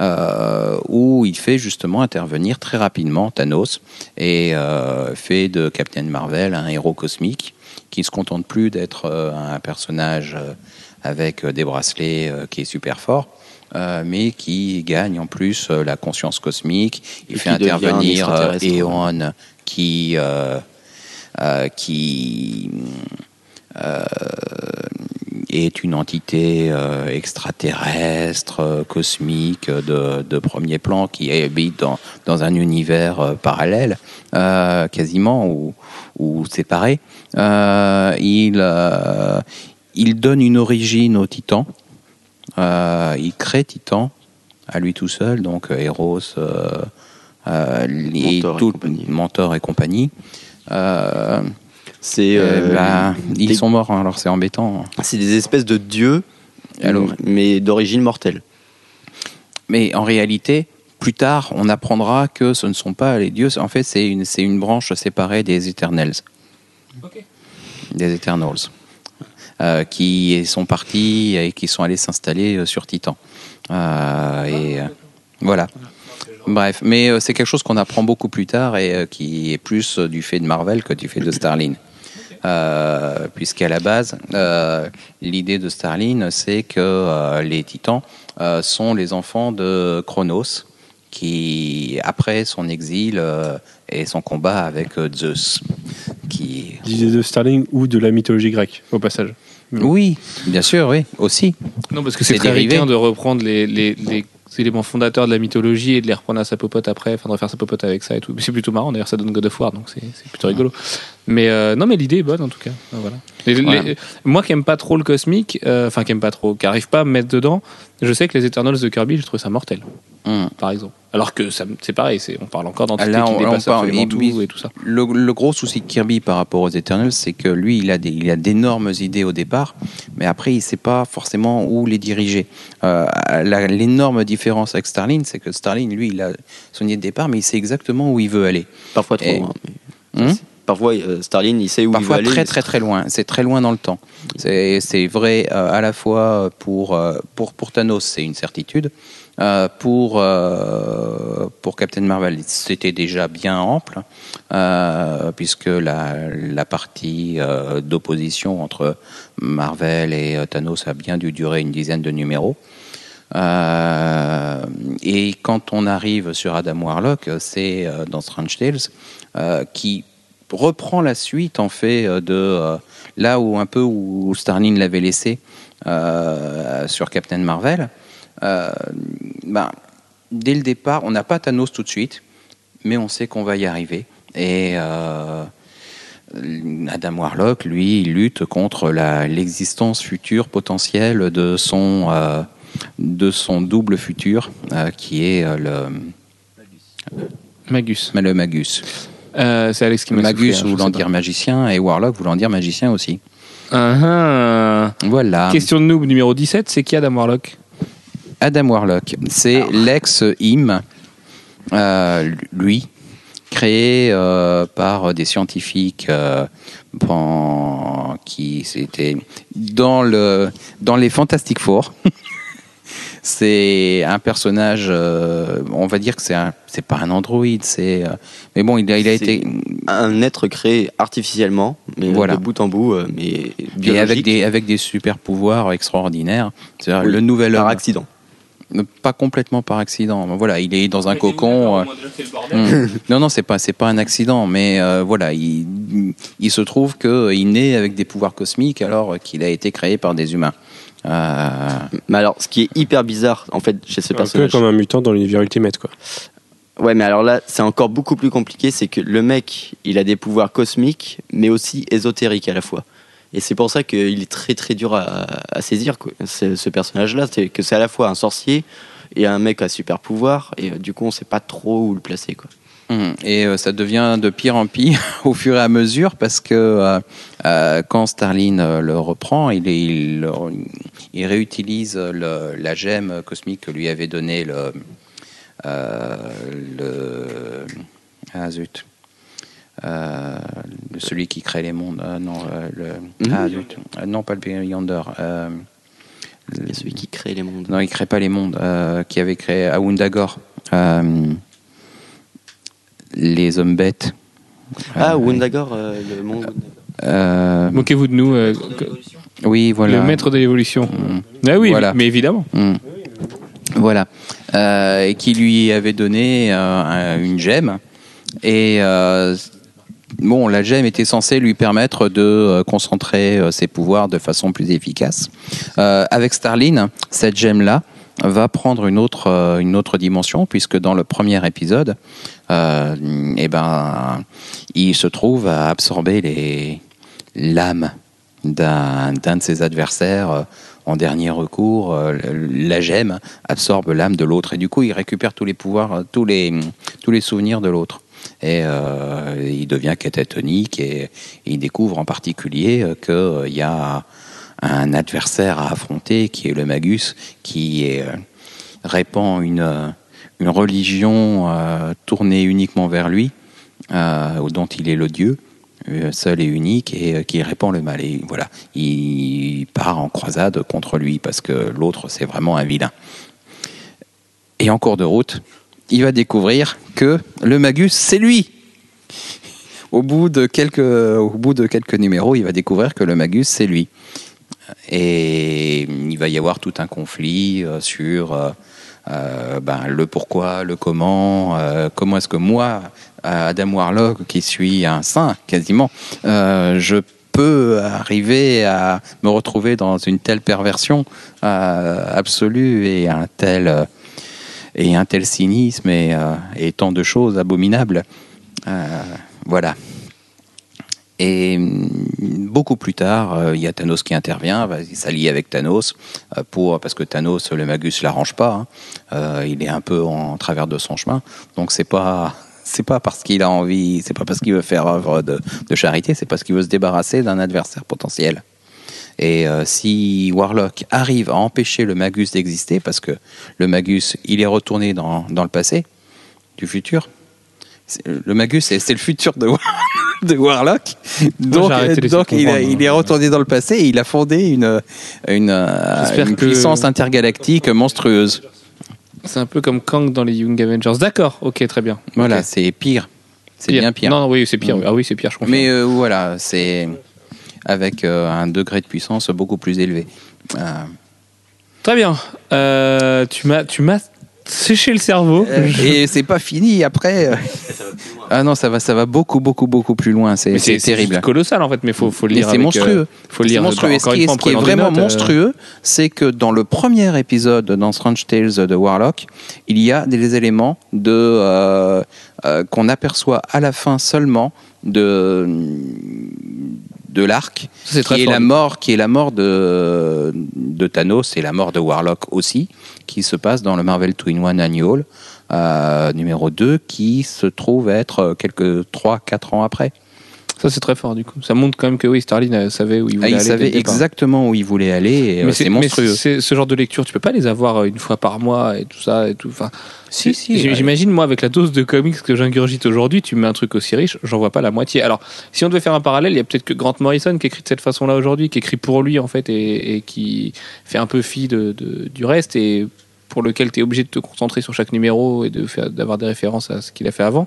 Euh, où il fait justement intervenir très rapidement Thanos et euh, fait de Captain Marvel un héros cosmique qui ne se contente plus d'être euh, un personnage avec des bracelets qui est super fort, euh, mais qui gagne en plus euh, la conscience cosmique. Il Et fait intervenir euh. Eon qui, qui est une entité euh, extraterrestre, euh, cosmique, de, de premier plan, qui habite dans, dans un univers euh, parallèle, euh, quasiment, ou, ou séparé. Euh, il, euh, il donne une origine au titan. Euh, il crée Titan à lui tout seul, donc euh, Eros, euh, euh, Mentor et tout-. Mentor et compagnie. Euh, C'est Euh, euh, bah, ils des- sont morts, hein, alors c'est embêtant. c'est des espèces de dieux, Alors. mais d'origine mortelle. Mais en réalité, plus tard, on apprendra que ce ne sont pas les dieux. En fait, c'est une, c'est une branche séparée des Eternals. Des Eternals. euh, qui sont partis et qui sont allés s'installer sur Titan. Euh, et euh, voilà. Bref, mais euh, c'est quelque chose qu'on apprend beaucoup plus tard et euh, qui est plus euh, du fait de Marvel que du fait de Starlin. Euh, Puisqu'à la base, euh, l'idée de Starlin, c'est que euh, les Titans euh, sont les enfants de Chronos, qui, après son exil euh, et son combat avec euh, Zeus, qui L'idée de Starling ou de la mythologie grecque, au passage. oui, bien sûr, oui, aussi. Non, parce que c'est très dérivé. de reprendre les, les, les éléments fondateurs de la mythologie et de les reprendre à sa popote après, enfin de refaire sa popote avec ça et tout. Mais C'est plutôt marrant, d'ailleurs, ça donne God of War, donc c'est c'est plutôt rigolo. Mais euh, non, mais l'idée est bonne en tout cas. Euh, Voilà. Les- les- Voilà. moi qui aime pas trop le cosmique, euh, enfin qui aime pas trop, qui arrive pas à me mettre dedans, je sais que les Eternals de Kirby, je trouve ça mortel, Hum. par exemple. Alors que c'est pareil, on parle encore d'entités qui on- dépassent on parle- absolument tout oui. et tout ça. Le, le gros souci de Kirby par rapport aux Eternals, c'est que lui, il a des- il a d'énormes idées au départ, mais après, il ne sait pas forcément où les diriger. Euh, L'énorme différence avec Starlin, c'est que Starlin, lui, il a son idée de départ, mais il sait exactement où il veut aller. Parfois trop Et- mais- Hum Parfois, euh, Starlin, il sait où Parfois il veut aller. très mais très très loin. C'est très loin dans le temps. C'est vrai euh, à la fois pour, euh, pour, pour Thanos, c'est une certitude. Euh, pour, euh, pour Captain Marvel, c'était déjà bien ample, euh, puisque la, la partie d'opposition entre Marvel et Thanos a bien dû durer une dizaine de numéros. Et quand on arrive sur Adam Warlock, c'est dans Strange Tales qui reprend la suite en fait euh, de euh, là où un peu où Starlin l'avait laissé euh, sur Captain Marvel. Ben, dès le départ, on n'a pas Thanos tout de suite, mais on sait qu'on va y arriver. Et euh, Adam Warlock, lui, il lutte contre l'existence future potentielle de son, euh, de son double futur, euh, qui est le, Magus. le Magus. Euh, c'est Alex qui m'a Magus soufflé, hein, voulant dire magicien et Warlock voulant dire magicien aussi. Ah, ah. Voilà. Question de noob numéro 17, c'est qui Adam Warlock? Adam Warlock, c'est l'ex-IM, euh, lui, créé euh, par des scientifiques euh, qui c'était dans le dans les Fantastic Four. c'est un personnage, euh, on va dire que c'est un, c'est pas un androïde, c'est euh, mais bon il a, il a C'est été Un être créé artificiellement, mais Voilà. de bout en bout, euh, mais et biologique, avec des avec des super pouvoirs extraordinaires. C'est Oui, le nouvel par homme. accident. Pas complètement par accident. Voilà, il est dans un cocon. euh, Hmm. Non, non, c'est pas, c'est pas un accident, mais euh, voilà, il, il se trouve qu'il naît avec des pouvoirs cosmiques alors qu'il a été créé par des humains. Euh, Mais alors, ce qui est hyper bizarre, en fait, chez ce Un peu personnage. comme un mutant dans l'univers Ultimate, quoi. Ouais, mais alors là, c'est encore beaucoup plus compliqué. C'est que le mec, il a des pouvoirs cosmiques, mais aussi ésotériques à la fois. Et c'est pour ça qu'il est très très dur à, à saisir, quoi. Ce, ce personnage-là, c'est que c'est à la fois un sorcier et un mec à super pouvoir, et euh, du coup, on sait pas trop où le placer, quoi. hum, et euh, ça devient de pire en pire au fur et à mesure parce que euh, euh, quand Starlin euh, le reprend, il, est- il, le- il réutilise le- la gemme cosmique que lui avait donné le, euh, le ah zut. Euh, celui qui crée les mondes. Ah, non, euh, le, Mhm. ah, zut. Euh, non, pas le Beyonder. Euh, celui qui crée les mondes. non, il crée pas les mondes. euh, qui avait créé Aoundagor. Euh, les hommes bêtes. Ah, Euh, Wundagore, euh, le monde. euh, Moquez-vous de nous, euh, oui, voilà. le maître de l'évolution. Mm. Ah oui, Voilà. mais évidemment. Mm. Voilà. Euh, et qui lui avait donné euh, un- une gemme. Et euh, bon, la gemme était censée lui permettre de concentrer ses pouvoirs de façon plus efficace. Avec Starlin, cette gemme-là va prendre une autre, une autre dimension, puisque dans le premier épisode, eh ben, il se trouve à absorber les l'âme d'un de ses adversaires. euh, en dernier recours, euh, la gemme absorbe l'âme de l'autre et du coup il récupère tous les pouvoirs, euh, tous les, tous les souvenirs de l'autre. Et il devient catatonique et, il découvre en particulier qu'il y a un adversaire à affronter qui est le Magus, qui répand une, une religion tournée uniquement vers lui, dont il est le dieu seul et unique et euh, qui répand le mal. Et voilà, il part en croisade contre lui parce que l'autre c'est vraiment un vilain. Et en cours de route, il va découvrir que le Magus c'est lui. Au bout de quelques, au bout de quelques numéros, il va découvrir que le Magus c'est lui. Et il va y avoir tout un conflit euh, sur euh, euh, ben, le pourquoi, le comment, euh, comment est-ce que moi, Adam Warlock, qui suis un saint quasiment, euh, je peux arriver à me retrouver dans une telle perversion euh, absolue et un tel euh, et un tel cynisme et, euh, tant de choses abominables. Euh, voilà. Et hum, beaucoup plus tard, euh, il y a Thanos qui intervient, il s'allie avec Thanos euh, pour parce que Thanos, le Magus, l'arrange pas. hein. Euh, il est un peu en travers de son chemin, donc c'est pas pas parce qu'il a envie, c'est pas parce qu'il veut faire œuvre de, de charité, c'est parce qu'il veut se débarrasser d'un adversaire potentiel. Et si Warlock arrive à empêcher le Magus d'exister, parce que le Magus, il est retourné dans, dans le passé, du futur. C'est- Le Magus, c'est le futur de, War- de Warlock. Donc, d'essayer donc il, a- comprendre. il est retourné dans le passé et il a fondé une, une, euh, que- puissance intergalactique monstrueuse. C'est un peu comme Kang dans les Young Avengers. D'accord, ok, très bien. Voilà, c'est pire. C'est bien pire. Non, oui, c'est pire. oui. Ah oui, c'est pire, je confirme. Mais euh, voilà, c'est avec euh, un degré de puissance beaucoup plus élevé. Euh, Très bien. Euh, tu m'as, séché le cerveau. et c'est pas fini après. euh. Ah non, ça va, ça va beaucoup, beaucoup, beaucoup plus loin. C'est Mais c'est terrible. juste colossal en fait, mais faut, faut lire. c'est monstrueux. euh, faut le C'est lire. monstrueux. Encore ce qui fois, ce qui est vraiment notes, euh, monstrueux, c'est que dans le premier épisode dans Strange Tales de Warlock, il y a des éléments de euh, euh, qu'on aperçoit à la fin seulement de de l'arc qui est fort, la mort qui est la mort de de Thanos et la mort de Warlock aussi qui se passe dans le Marvel Twin One Annual euh, numéro 2 qui se trouve être quelques 3 4 ans après. Ça c'est très fort du coup. Ça montre quand même que oui, Starlin euh, savait où il voulait Ah, il aller. dès savait exactement où il voulait aller et euh, Mais c'est mais monstrueux. c'est- ce genre de lecture, tu peux pas les avoir euh, une fois par mois et tout ça et tout. Enfin, Si, si, ouais. J'imagine moi avec la dose de comics que j'ingurgite aujourd'hui, tu mets un truc aussi riche, j'en vois pas la moitié. Alors, si on devait faire un parallèle, il y a peut-être que Grant Morrison qui écrit de cette façon-là aujourd'hui, qui écrit pour lui en fait et, et qui fait un peu fi de, de- du reste et pour lequel tu es obligé de te concentrer sur chaque numéro et de d'avoir des références à ce qu'il a fait avant.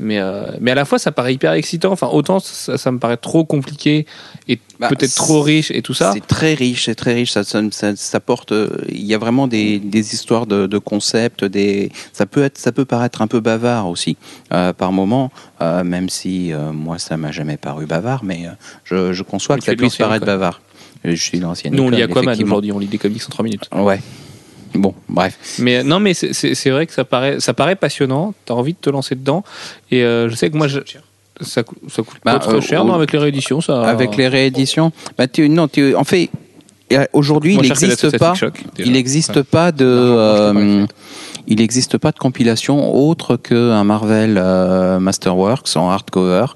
Mais, euh, mais à la fois, ça paraît hyper excitant. Enfin, autant ça, ça me paraît trop compliqué et Bah, peut-être trop riche et tout ça. C'est très riche, c'est très riche. Ça, ça, ça- ça porte. euh, Il y a vraiment des, des histoires de, de concepts. Des, ça peut être, ça peut paraître un peu bavard aussi euh, par moment, euh, même si moi ça m'a jamais paru bavard, mais je, je conçois Mais que ça puisse paraître bavard. Je suis l'ancienne. Nous, on lit Aquaman aujourd'hui, on lit des comics en 3 minutes. Ouais. Bon, bref. Mais euh, non, mais c'est- vrai que ça paraît, ça paraît passionnant. T'as envie de te lancer dedans. Et euh, je sais que moi, je- ça, coûte- ça coûte Bah, pas trop euh, cher, non, avec les rééditions, ça. Avec les rééditions, bah, tu, non, tu, en fait, aujourd'hui, il n'existe pas. Shock. Il n'existe Ouais. pas de, non, il n'existe pas de compilation autre qu'un Marvel euh, Masterworks en hardcover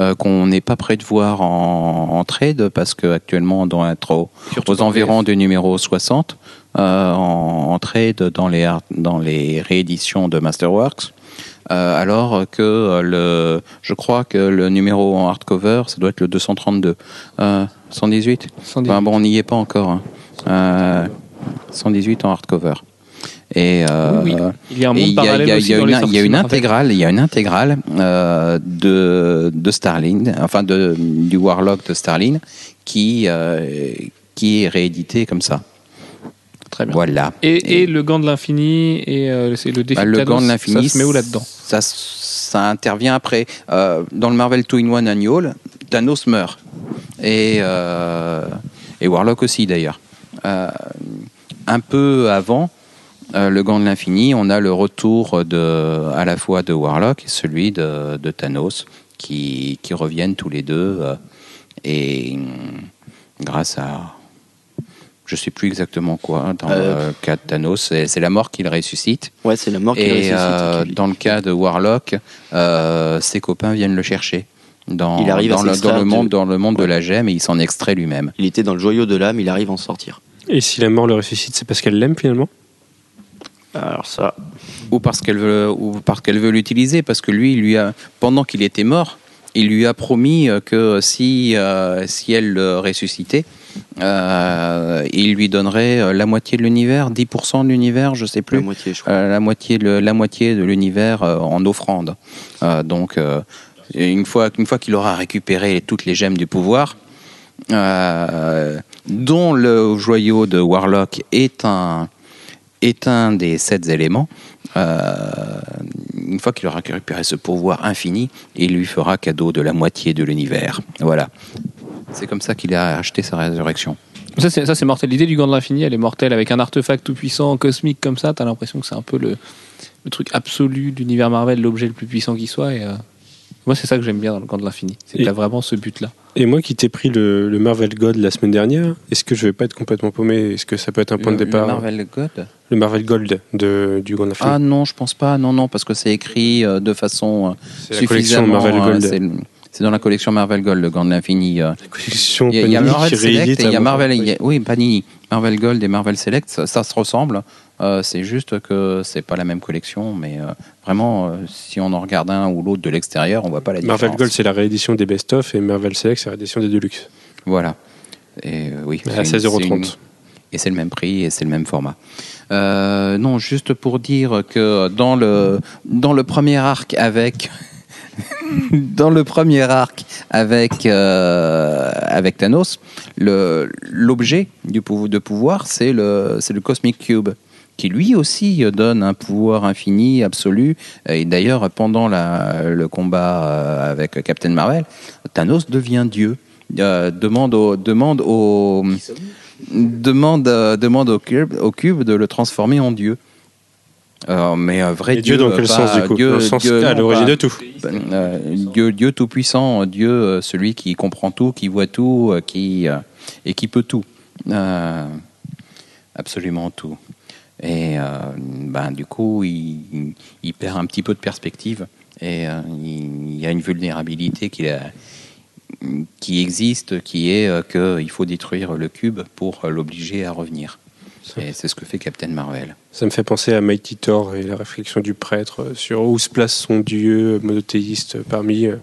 euh, qu'on n'est pas prêt de voir en, en trade parce qu'actuellement on doit être aux en environs du numéro 60 euh, en, en trade dans les, dans les rééditions de Masterworks. Euh, alors que le, je crois que le numéro en hardcover, ça doit être le 232. Euh, 118 118. Enfin, bon, on n'y est pas encore. hein. Euh, 118 en hardcover. Et Oui, oui. Il y a une, intégrale, il y a une intégrale euh, de, de Starling, enfin de, du Warlock de Starling, qui, euh, qui est réédité comme ça. Très bien. Voilà. Et, et le gant de l'infini et euh, c'est le défi Bah, de le Thanos, gant de l'infini, Ça se met où là-dedans ça, ça intervient après. Euh, dans le Marvel 2 in 1 Annual, Thanos meurt. Et, euh, et Warlock aussi d'ailleurs. Euh, un peu avant euh, le gant de l'infini, on a le retour de, à la fois de Warlock et celui de, de Thanos qui, qui reviennent tous les deux. euh, et hum, grâce à. Je sais plus exactement quoi. Dans Euh. le cas de Thanos, c'est la mort qu'il ressuscite. Ouais, c'est la mort qui Et ressuscite. euh, qui lui- dans le cas de Warlock, euh, ses copains viennent le chercher. Dans, Il arrive à dans, le, dans le monde, dans le monde de la gemme et il s'en extrait lui-même. Il était dans le joyau de l'âme, il arrive à en sortir. Et si la mort le ressuscite, c'est parce qu'elle l'aime finalement? Alors ça, Ou parce qu'elle veut, ou parce qu'elle veut l'utiliser, parce que lui, il lui a, pendant qu'il était mort, il lui a promis euh, que si, euh, si elle le ressuscitait, euh, il lui donnerait euh, la moitié de l'univers, 10% de l'univers, je sais la plus. moitié, je crois. Euh, la moitié le- la moitié de l'univers euh, en offrande. Donc une fois une fois qu'il aura récupéré toutes les gemmes du pouvoir, dont le joyau de Warlock est un est un des sept éléments. une fois qu'il aura récupéré ce pouvoir infini, il lui fera cadeau de la moitié de l'univers. Voilà. C'est comme ça qu'il a acheté sa résurrection. Ça, c'est, ça, c'est mortel. L'idée du gant de l'infini, elle est mortelle. Avec un artefact tout puissant, cosmique comme ça, t'as l'impression que c'est un peu le, le truc absolu de l'univers Marvel, l'objet le plus puissant qui soit. Et, euh, moi, c'est ça que j'aime bien dans le gant de l'infini. C'est que t'as vraiment ce but-là. Et moi qui t'ai pris le, le Marvel God la semaine dernière, est-ce que je vais pas être complètement paumé? Est-ce que ça peut être un point Le- de départ? le Marvel God? Le Marvel Gold de, du Grand Infinity. Ah non, je pense pas. Non, non, parce que c'est écrit euh, de façon euh, c'est la collection suffisamment. Marvel euh, Gold. C'est dans la collection Marvel Gold, le Gant de l'Infini. euh. la collection Il y a, il y a Panini Marvel Select et il y a Marvel. il y a- oui, Panini. Marvel Gold et Marvel Select, ça, ça se ressemble. Euh, c'est juste que c'est pas la même collection, mais euh, vraiment, euh, si on en regarde un ou l'autre de l'extérieur, on voit pas la différence. Marvel Gold, c'est la réédition des best-of et Marvel Select, c'est la réédition des Deluxe. Voilà. Et oui. À c'est une- 16,30 c'est une- Et c'est le même prix et c'est le même format. Euh, non, juste pour dire que dans le, dans le premier arc avec. dans le premier arc avec, euh, avec Thanos, l'objet de pouvoir, c'est le, le Cosmic Cube qui lui aussi donne un pouvoir infini, absolu. Et d'ailleurs, pendant la- le combat euh, avec Captain Marvel, Thanos devient Dieu. Euh, demande au, demande au, demande, euh, demande au cube, au cube de le transformer en Dieu. Euh, mais un vrai Et Dieu dans euh, quel pas sens du coup Dieu, sens Dieu, à l'origine pas- de tout. euh, Dieu, Dieu tout puissant, Dieu euh, celui qui comprend tout, qui voit tout, euh, qui euh, et qui peut tout, Euh, absolument tout. Et euh, ben du coup, il, il perd un petit peu de perspective et euh, il, il y a une vulnérabilité qui, qui existe, qui est euh, qu'il faut détruire le cube pour euh, l'obliger à revenir. Et c'est ce que fait Captain Marvel. Ça me fait penser à Mighty Thor et la réflexion du prêtre sur où se place son dieu monothéiste parmi euh,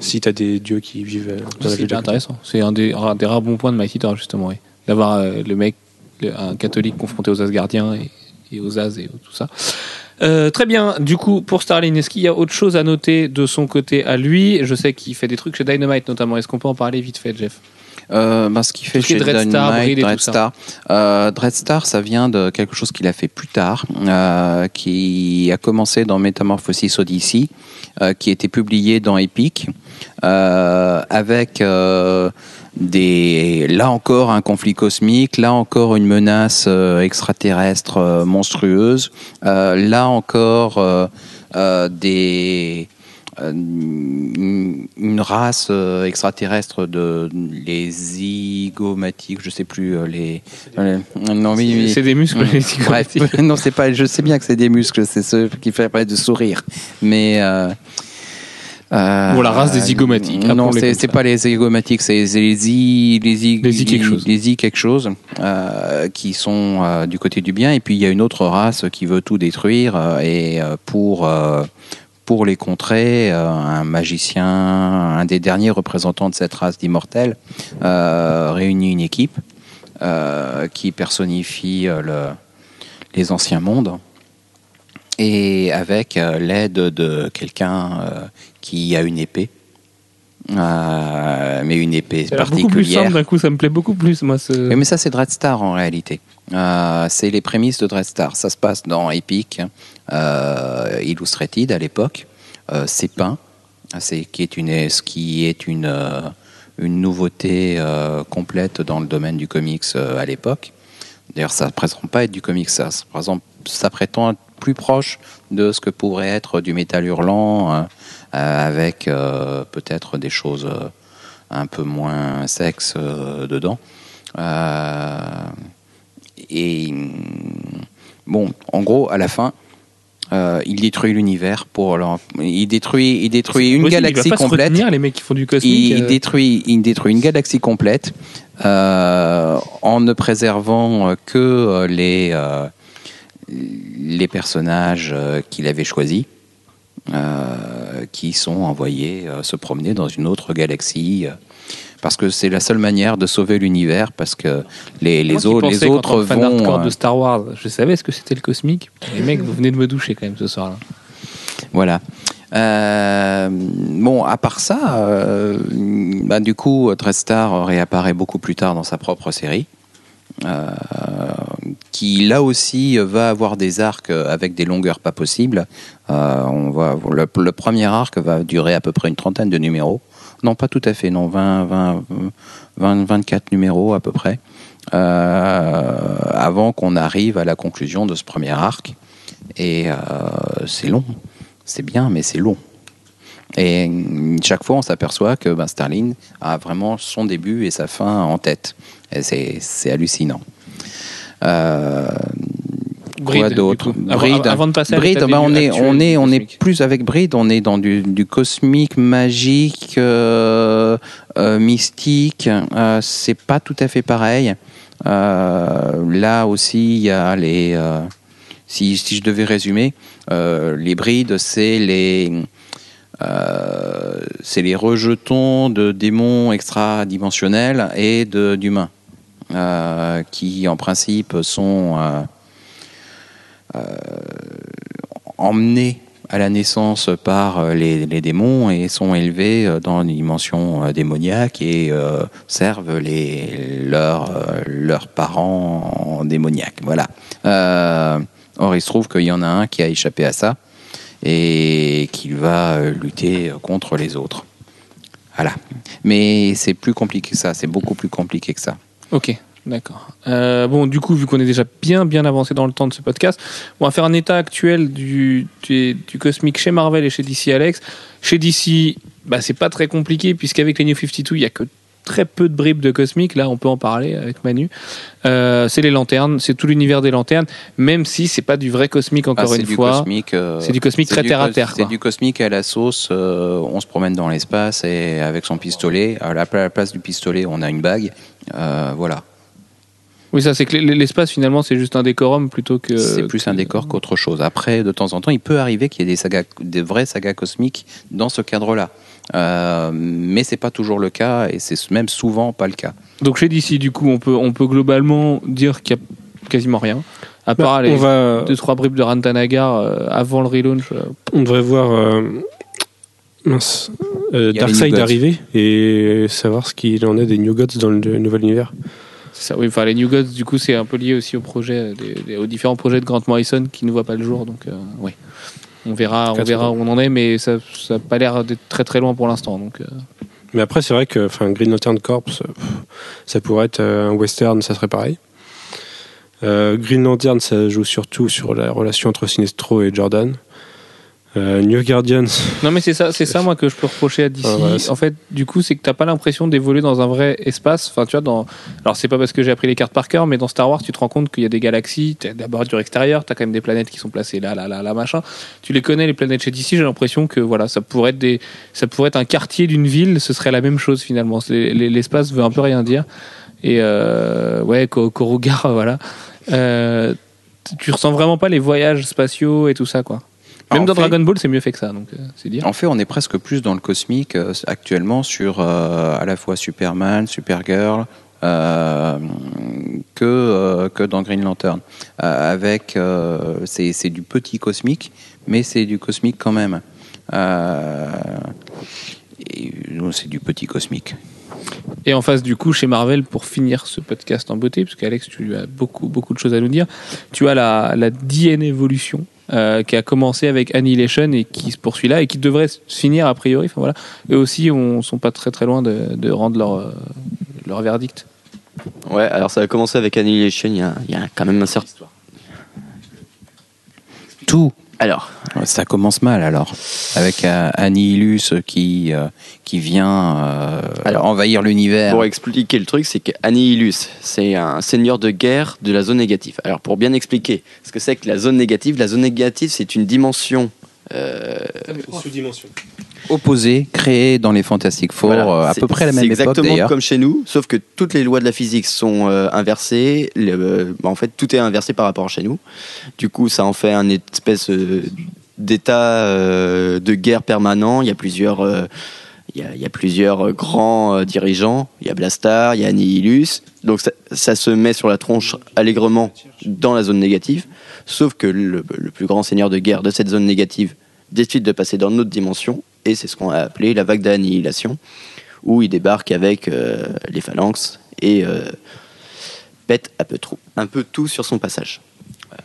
si tu as des dieux qui vivent euh, dans la C'est intéressant. C'est un des, un des rares bons points de Mighty Thor, justement. Oui. D'avoir euh, le mec, le- un catholique confronté aux Asgardiens et, et aux As et tout ça. Euh, très bien. Du coup, pour Starling, est-ce qu'il y a autre chose à noter de son côté à lui? Je sais qu'il fait des trucs chez Dynamite notamment. Est-ce qu'on peut en parler vite fait, Jeff? Euh, ben, ce qu'il fait chez Dynamite, euh, Dreadstar, ça vient de quelque chose qu'il a fait plus tard, euh, qui a commencé dans Metamorphosis Odyssey, qui était publié dans Epic, avec des, là encore un conflit cosmique, là encore une menace extraterrestre monstrueuse, là encore des une une race euh, extraterrestre de les zygomatiques, je sais plus euh, les. euh, non oui. C'est des muscles. Les zygomatiques. non c'est pas. Je sais bien que c'est des muscles, c'est ce qui fait paraître de sourire, mais. Euh, euh, la race des zygomatiques, Non, appelons-les c'est pas les zygomatiques, c'est les y les y Les y quelque chose. les y quelque chose euh, qui sont euh, du côté du bien. Et puis il y a une autre race qui veut tout détruire euh, et euh, pour euh, pour les contrer, euh, un magicien, un des derniers représentants de cette race d'immortels, euh, réunit une équipe euh, qui personnifie le, les anciens mondes et avec l'aide de quelqu'un qui a une épée, Euh, mais une épée Ça particulière. d'un coup. Ça me plaît beaucoup plus, moi. Ce... Oui, mais ça, c'est Dreadstar en réalité. Euh, c'est les prémices de Dreadstar. Ça se passe dans Epic, Illustrated à l'époque. Euh, c'est peint, c'est qui est une, ce qui est une, euh, une nouveauté euh, complète dans le domaine du comics euh, à l'époque. D'ailleurs, ça ne prétend pas être du comics, ça. Ça, prétend être plus proche de ce que pourrait être du métal hurlant, euh, euh, avec euh, peut-être des choses euh, un peu moins sexes euh, dedans. Euh, et hum, bon, en gros, à la fin, euh, il détruit l'univers pour leur- il détruit, il détruit une Possible, galaxie complète. retenir, les mecs qui font du cosmique. Il, euh, détruit, il détruit une galaxie complète euh, en ne préservant euh, que euh, les, euh, les personnages euh, qu'il avait choisis, euh, qui sont envoyés euh, se promener dans une autre galaxie. Parce que c'est la seule manière de sauver l'univers, parce que les, autres, les autres que fan vont. hardcore euh, de Star Wars, je savais ce que c'était le cosmique. Les mecs, vous venez de me doucher quand même ce soir-là. Voilà. Euh, bon, à part ça, euh, bah, du coup, Drestar réapparaît beaucoup plus tard dans sa propre série, euh, qui là aussi va avoir des arcs avec des longueurs pas possibles. On va, le, le premier arc va durer à peu près une trentaine de numéros. Non, pas tout à fait, non, 20, 20, 20 24 numéros à peu près, euh, avant qu'on arrive à la conclusion de ce premier arc. Et euh, c'est long. C'est bien, mais c'est long. Et chaque fois, on s'aperçoit que ben, Starling a vraiment son début et sa fin en tête. Et c'est, hallucinant. Euh, Bride, du d'autre. Avant- Bride. avant de passer à Bride, ben, on est, on est, on est plus avec Bride. On est dans du, du cosmique, magique, euh, euh, mystique. Euh, c'est pas tout à fait pareil. Euh, là aussi, il y a les. si, si je devais résumer, les brides, c'est les, c'est les rejetons de démons extra-dimensionnels et d'humains, qui en principe sont emmenés à la naissance par euh, les, démons et sont élevés euh, dans une dimension euh, démoniaque et euh, servent les, leurs, euh, leurs parents démoniaques. Voilà. Euh, or, il se trouve qu'il y en a un qui a échappé à ça et qui va euh, lutter contre les autres. Voilà. Mais c'est plus compliqué que ça, c'est beaucoup plus compliqué que ça. Ok, d'accord. Euh, bon, du coup, vu qu'on est déjà bien bien avancé dans le temps de ce podcast, on va faire un état actuel du, du, du cosmique chez Marvel et chez DC Alex. Chez DC, bah, c'est pas très compliqué puisqu'avec les New 52, il y a que très peu de bribes de cosmique. Là, on peut en parler avec Manu. Euh, c'est les lanternes, c'est tout l'univers des lanternes, même si c'est pas du vrai cosmique encore Ah, une du fois. euh, C'est du cosmique très du terre à terre, C'est du cosmique à la sauce. euh, on se promène dans l'espace et avec son pistolet, à la, place du pistolet, on a une bague. Voilà. Oui, ça, c'est que l'espace finalement, c'est juste un décorum plutôt que. c'est plus un décor qu'autre chose. Après, de temps en temps, il peut arriver qu'il y ait des sagas, des vraies sagas cosmiques dans ce cadre-là. Euh, mais c'est pas toujours le cas et c'est même souvent pas le cas. Donc chez DC, du coup, on peut, on peut globalement dire qu'il y a quasiment rien. À part Bah, les on, va, deux trois bribes de Rantanagar euh, avant le relaunch. euh, on devrait voir euh, mince, euh, les Darkseid New Gods. arriver et savoir ce qu'il en est des New Gods dans le nouvel univers. Ça, oui, enfin les New Gods, du coup, c'est un peu lié aussi au projet, euh, des- des- aux différents projets de Grant Morrison qui ne voient pas le jour. Donc, euh, oui. On verra, on verra où on en est, mais ça n'a pas l'air d'être très très loin pour l'instant. Donc, euh, Mais après, c'est vrai que enfin, Green Lantern Corps, ça pourrait être un western, ça serait pareil. Euh, Green Lantern, ça joue surtout sur la relation entre Sinestro et Jordan. Euh, New Guardians, Non mais c'est ça, c'est ça moi que je peux reprocher à DC. Ah, voilà, en fait, du coup, c'est que t'as pas l'impression d'évoluer dans un vrai espace. Enfin, tu vois, dans. Alors c'est pas parce que j'ai appris les cartes par cœur, mais dans Star Wars, tu te rends compte qu'il y a des galaxies. T'as d'abord du extérieur, t'as quand même des planètes qui sont placées là, là, là, là, machin. Tu les connais les planètes chez DC. J'ai l'impression que voilà, ça pourrait être des, ça pourrait être un quartier d'une ville. Ce serait la même chose finalement. L'espace veut un peu rien dire. Et euh, ouais, Ko- Korugar, voilà. Euh, tu ressens vraiment pas les voyages spatiaux et tout ça, quoi. Même en dans fait- Dragon Ball, c'est mieux fait que ça, donc euh, c'est dire. En fait, on est presque plus dans le cosmique euh, actuellement sur euh, à la fois Superman, Supergirl, que, que dans Green Lantern. Avec, c'est c'est du petit cosmique, mais c'est du cosmique quand même. C'est du petit cosmique. Et en face du coup, chez Marvel, pour finir ce podcast en beauté, parce qu'Alex, tu as beaucoup, beaucoup de choses à nous dire, tu as la, la DN Evolution euh, qui a commencé avec Annihilation et qui se poursuit là et qui devrait se finir a priori. Enfin, voilà. Eux aussi, on sont pas très très loin de, de rendre leur, euh, leur verdict. Ouais, alors ça a commencé avec Annihilation, il y a, il y a quand même un certain. Tout, Alors, Ça commence mal alors, avec euh, Annihilus qui, euh, qui vient euh, Alors, envahir l'univers. pour expliquer le truc, c'est qu'Annihilus, c'est un seigneur de guerre de la zone négative. Alors, pour bien expliquer ce que c'est que la zone négative, la zone négative, c'est une dimension. Euh, Sous-dimension. Opposé, créé dans les Fantastic Four voilà, euh, à peu près à la c'est même époque exactement comme chez nous, sauf que toutes les lois de la physique sont euh, inversées. Le- euh, bah, en fait, tout est inversé par rapport à chez nous. Du coup, ça en fait un espèce euh, d'état euh, de guerre permanent. Il y a plusieurs, euh, il y a, il y a plusieurs euh, grands euh, dirigeants. Il y a Blastar, il y a Annihilus. Donc ça, ça se met sur la tronche allègrement dans la zone négative. Sauf que le, le plus grand seigneur de guerre de cette zone négative décide de passer dans notre dimension. Et c'est ce qu'on a appelé la vague d'annihilation, où il débarque avec euh, les phalanx et pète un peu, trop, un peu tout sur son passage.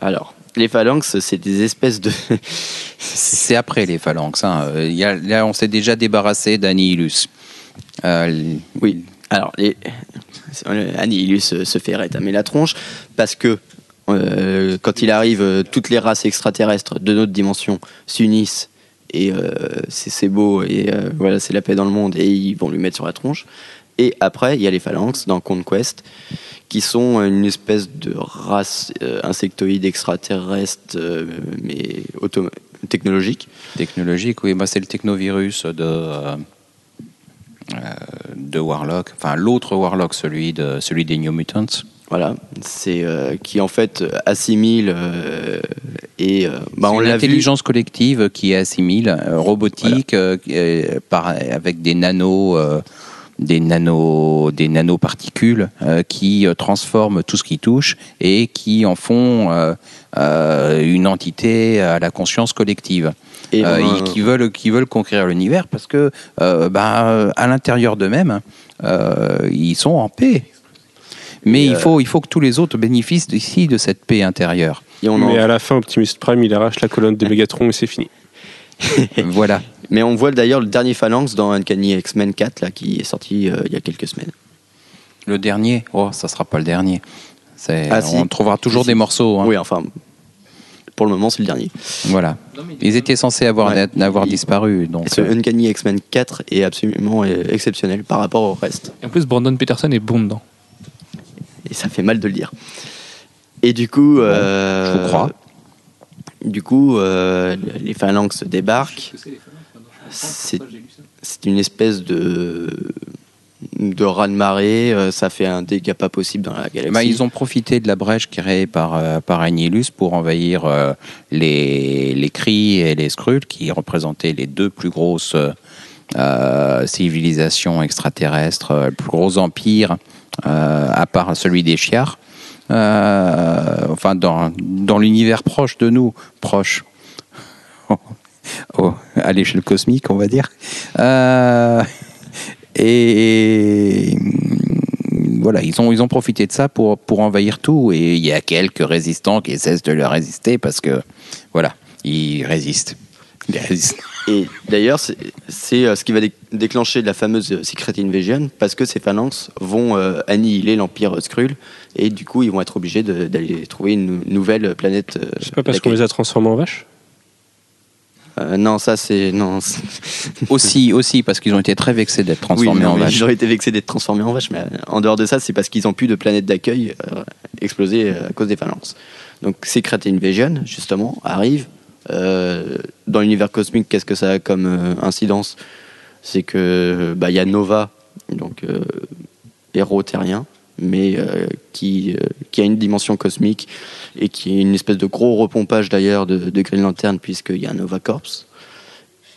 Alors, les phalanx, c'est des espèces de... C'est après les phalanx. hein. Euh, il y a- là, on s'est déjà débarrassé d'Annihilus. Euh, Oui. Alors, les... Annihilus se se fait rétamer la tronche parce que euh, quand il arrive, euh, toutes les races extraterrestres de notre dimension s'unissent et euh, c'est beau et euh, voilà, c'est la paix dans le monde et ils vont lui mettre sur la tronche. Et après, il y a les phalanx dans Conquest qui sont une espèce de race euh, insectoïde extraterrestre euh, mais technologique. technologique, oui, bah, c'est le technovirus de, euh, de Warlock. Enfin, l'autre Warlock, celui, de, celui des New Mutants. Voilà, c'est qui en fait assimile et bah, C'est on une l'a vu. intelligence collective qui assimile, robotique, par, avec des nanos, des nano, des nanoparticules euh, qui euh, transforment tout ce qui touche et qui en font euh, euh, une entité à la conscience collective. Et Euh, et qui veulent qui veulent conquérir l'univers parce que euh, bah, à l'intérieur d'eux-mêmes euh, ils sont en paix mais Et, il euh, faut il faut que tous les autres bénéficient ici de cette paix intérieure et on en- Mais à la fin, Optimus Prime, il arrache la colonne de Megatron et c'est fini. voilà mais on voit d'ailleurs le dernier phalanx dans Uncanny X-Men 4 là, qui est sorti euh, il y a quelques semaines. le dernier? Oh ça sera pas le dernier c'est Ah, si. on trouvera toujours Si, des morceaux hein. Oui, enfin, pour le moment, c'est le dernier. voilà ils étaient censés avoir Ouais. avoir Il- disparu donc ce euh, Uncanny X-Men 4 est absolument euh, exceptionnel par rapport au reste. Et en plus, Brandon Peterson est bon dedans. Et ça fait mal de le dire. Et du coup, euh, je vous crois. Du coup, euh, les phalanx débarquent. C'est c'est une espèce de de raz-de-marée. euh, Ça fait un dégât pas possible dans la galaxie. Bah, ils ont profité de la brèche créée par, euh, par Annihilus pour envahir euh, les, les Kree et les Skrulls, qui représentaient les deux plus grosses civilisations extraterrestres, euh, le plus gros empire, euh, à part celui des Chiars. Enfin, dans, dans l'univers proche de nous, proche, à l'échelle cosmique, on va dire. Euh, et voilà, ils ont, ils ont profité de ça pour, pour envahir tout. Et il y a quelques résistants qui cessent de leur résister parce que, voilà, ils résistent. Ils résistent. Et d'ailleurs, c'est c'est, euh, ce qui va dé- déclencher la fameuse Secret Invasion, parce que ces phalanx vont euh, annihiler l'Empire Skrull, et du coup, ils vont être obligés d'aller trouver une nou- nouvelle planète. euh, C'est pas parce qu'on les a transformés en vaches? Euh, non, ça c'est. Non. Aussi, aussi, parce qu'ils ont été très vexés d'être Oui, transformés non, en mais vaches. Ils auraient été vexés d'être transformés en vaches, mais euh, en dehors de ça, c'est parce qu'ils n'ont plus de planète d'accueil euh, explosée euh, à cause des phalanx. Donc Secret Invasion, justement, arrive. Euh, dans l'univers cosmique, qu'est-ce que ça a comme incidence? C'est que bah, il y a Nova, donc héros terrien, mais euh, qui, euh, qui a une dimension cosmique et qui est une espèce de gros repompage d'ailleurs de, Green Lantern, puisqu'il y a un Nova Corps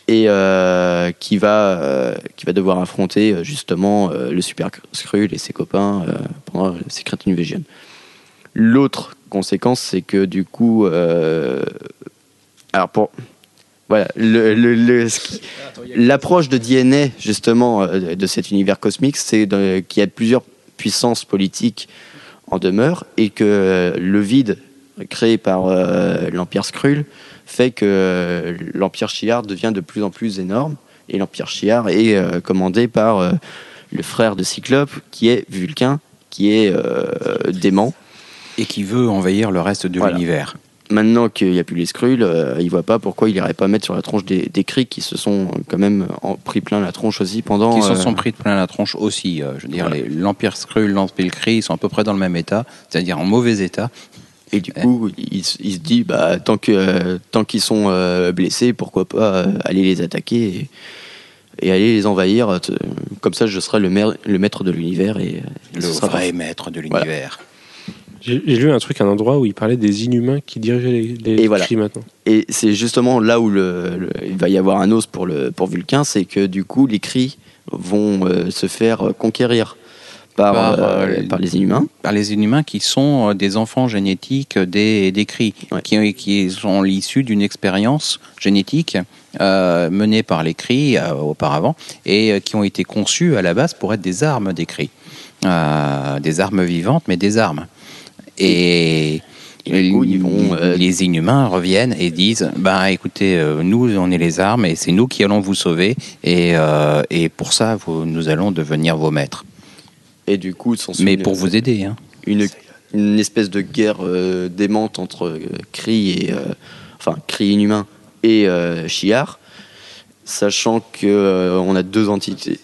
et euh, qui va qui va devoir affronter justement le Super Skrull et ses copains pendant le Secret Invasion. L'autre conséquence, c'est que du coup, alors pour voilà, le- le- le- l'approche de DNA justement de cet univers cosmique, c'est qu'il y a plusieurs puissances politiques en demeure et que euh, le vide créé par euh, l'Empire Skrull fait que euh, l'Empire Shi'ar devient de plus en plus énorme et l'Empire Shi'ar est euh, commandé par le frère de Cyclope qui est Vulcain, qui est dément. Et qui veut envahir le reste de l'univers. Maintenant qu'il n'y a plus les Skrulls, euh, il voit pas pourquoi il irait pas mettre sur la tronche des, des Kree qui se sont quand même en- pris plein la tronche aussi pendant. Qui s'en euh, sont pris de plein la tronche aussi. euh, je veux dire, Voilà. l'Empire Skrull, l'Empire Kree, ils sont à peu près dans le même état, c'est-à-dire en mauvais état. Et du coup, il, se dit, bah, tant euh, qu'ils sont euh, blessés, pourquoi pas euh, aller les attaquer et, et aller les envahir. euh, Comme ça, je serai le, maire- le maître de l'univers et, et Le vrai maître de Voilà. l'univers. J'ai lu un truc à un endroit où il parlait des Inhumains qui dirigeaient les, les Et voilà. Kree maintenant. Et c'est justement là où le, le- il va y avoir un os pour, le, pour Vulcain, c'est que du coup, les cris vont euh, se faire conquérir par, Par, euh, euh, par les inhumains. Par les inhumains qui sont euh, des enfants génétiques des, des Ouais. qui, qui sont l'issue d'une expérience génétique euh, menée par les euh, auparavant et euh, qui ont été conçus à la base pour être des armes des Kree. Euh, des armes vivantes, mais des armes. Et, ils vont, euh, les inhumains reviennent et disent bah écoutez euh, nous on est les armes et c'est nous qui allons vous sauver et, euh, et pour ça vous- nous allons devenir vos maîtres Et du coup, mais pour vous aider hein. une, une espèce de guerre démente entre Kree et enfin Kree inhumain et Shi'ar, sachant que on a deux entités.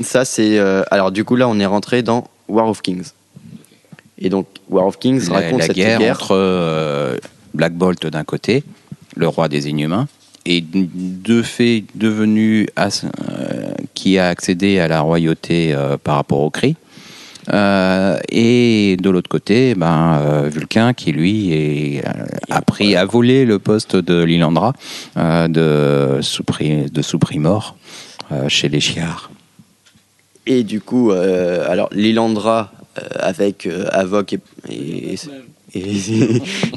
Ça c'est alors du coup là on est rentré dans War of Kings. Et donc War of Kings la, raconte la cette guerre, guerre, entre euh, Black Bolt d'un côté, le roi des Inhumains, et deux faits devenus as- euh, qui a accédé à la royauté euh, par rapport au Kree. Euh, et de l'autre côté, ben, Vulcain qui lui est, a pris, a volé le poste de Lilandra de euh, chez les Chiards. Et du coup euh, alors Lilandra euh, avec euh, Avok et,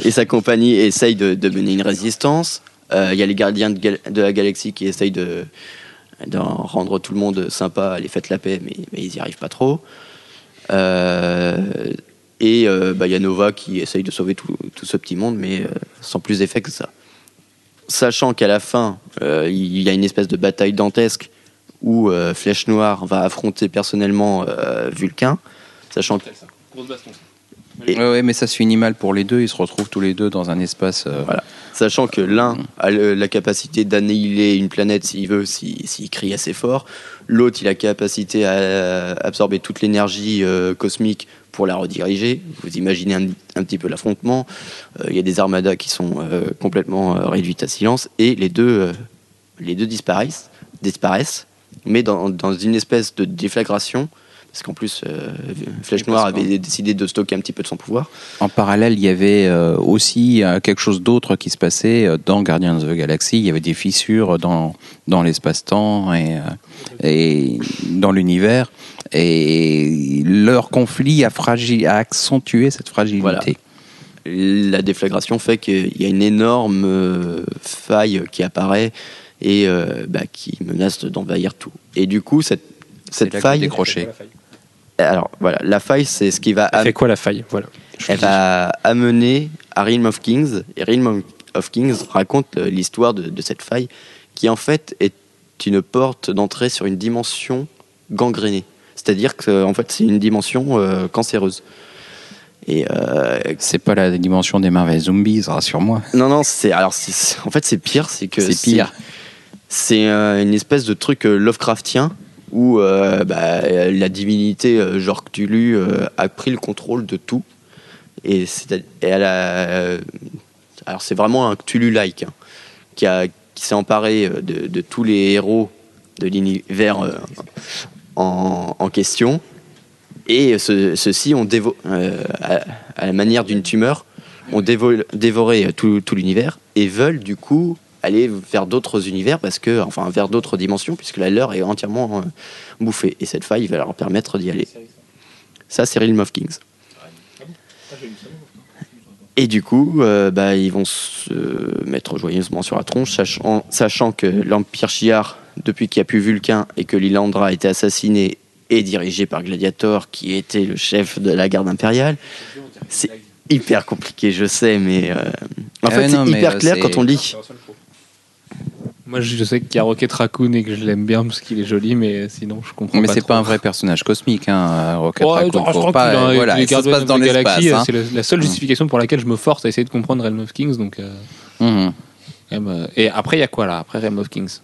sa compagnie essaye de, mener une résistance. Euh, Il y a les gardiens de, la galaxie qui essayent de d'en rendre tout le monde sympa, les fêtes la paix, mais, ils n'y arrivent pas trop. Et bah, il y a Nova qui essaye de sauver tout, tout ce petit monde, mais sans plus d'effet que ça. Sachant qu'à la fin, il y a une espèce de bataille dantesque où euh, Flèche Noire va affronter personnellement euh, Vulcain, sachant que Et- Ouais, ouais, mais ça se finit mal pour les deux. Ils se retrouvent tous les deux dans un espace. euh, Voilà. Sachant que l'un a le- la capacité d'annihiler une planète s'il veut, si- s'il crie assez fort. L'autre, il a la capacité à absorber toute l'énergie euh, cosmique pour la rediriger. Vous imaginez un, un petit peu l'affrontement. Euh, Il y a des armadas qui sont euh, complètement euh, réduites à silence et les deux, euh, les deux disparaissent, disparaissent, mais dans, dans une espèce de déflagration. Parce qu'en plus, euh, Flèche Noire avait décidé de stocker un petit peu de son pouvoir. En parallèle, il y avait euh, aussi euh, quelque chose d'autre qui se passait dans Guardians of the Galaxy. Il y avait des fissures dans, dans l'espace-temps et, et dans l'univers. Et leur conflit a, fragi- a accentué cette fragilité. Voilà. la déflagration fait qu'il y a une énorme faille qui apparaît et euh, bah, qui menace d'envahir tout. Et du coup, cette, C'est cette là faille, décroché. alors voilà, la faille, c'est ce qui va, Elle am- fait quoi la faille? Voilà. elle va amener à Realm of Kings. Et Realm of Kings raconte euh, l'histoire de, de cette faille, qui en fait est une porte d'entrée sur une dimension gangrénée. C'est-à-dire que en fait, c'est une dimension euh, cancéreuse. Et euh, C'est pas la dimension des Marvel Zombies, rassure-moi. Non, non, c'est alors c'est- en fait c'est pire, c'est que C'est pire. C'est euh, une espèce de truc euh, Lovecraftien où euh, bah, la divinité euh, genre Cthulhu euh, a pris le contrôle de tout. Et, euh, alors c'est vraiment un Cthulhu-like hein, qui s'est emparé euh, de, tous les héros de l'univers euh, en, question. Et ce- ceux-ci euh, à, la manière d'une tumeur ont dévo- dévoré tout l'univers et veulent du coup aller vers d'autres univers parce que enfin vers d'autres dimensions puisque la leur est entièrement euh, bouffée et cette faille va leur permettre d'y aller. Ça c'est Realm of Kings. Et du coup, euh, bah, ils vont se mettre joyeusement sur la tronche, sachant, sachant que l'Empire Shi'ar, depuis qu'il n'y a plus Vulcain et que Lilandra a été assassiné, est dirigé par Gladiator, qui était le chef de la garde impériale. C'est hyper compliqué, je sais, mais euh, en Ah fait, ouais, c'est hyper euh, clair quand on lit. Moi, je sais qu'il y a Rocket Raccoon et que je l'aime bien parce qu'il est joli, mais sinon, je comprends Mais pas. c'est trop. pas un vrai personnage cosmique, hein, Rocket Ouais, Raccoon. je Faut crois pas- a- voilà, les ça se passe of dans l'espace. hein. C'est la, la seule justification pour laquelle je me force à essayer de comprendre Realm of Kings. Donc, euh, Mhm. et, me- et après, il y a quoi là Après Realm of Kings?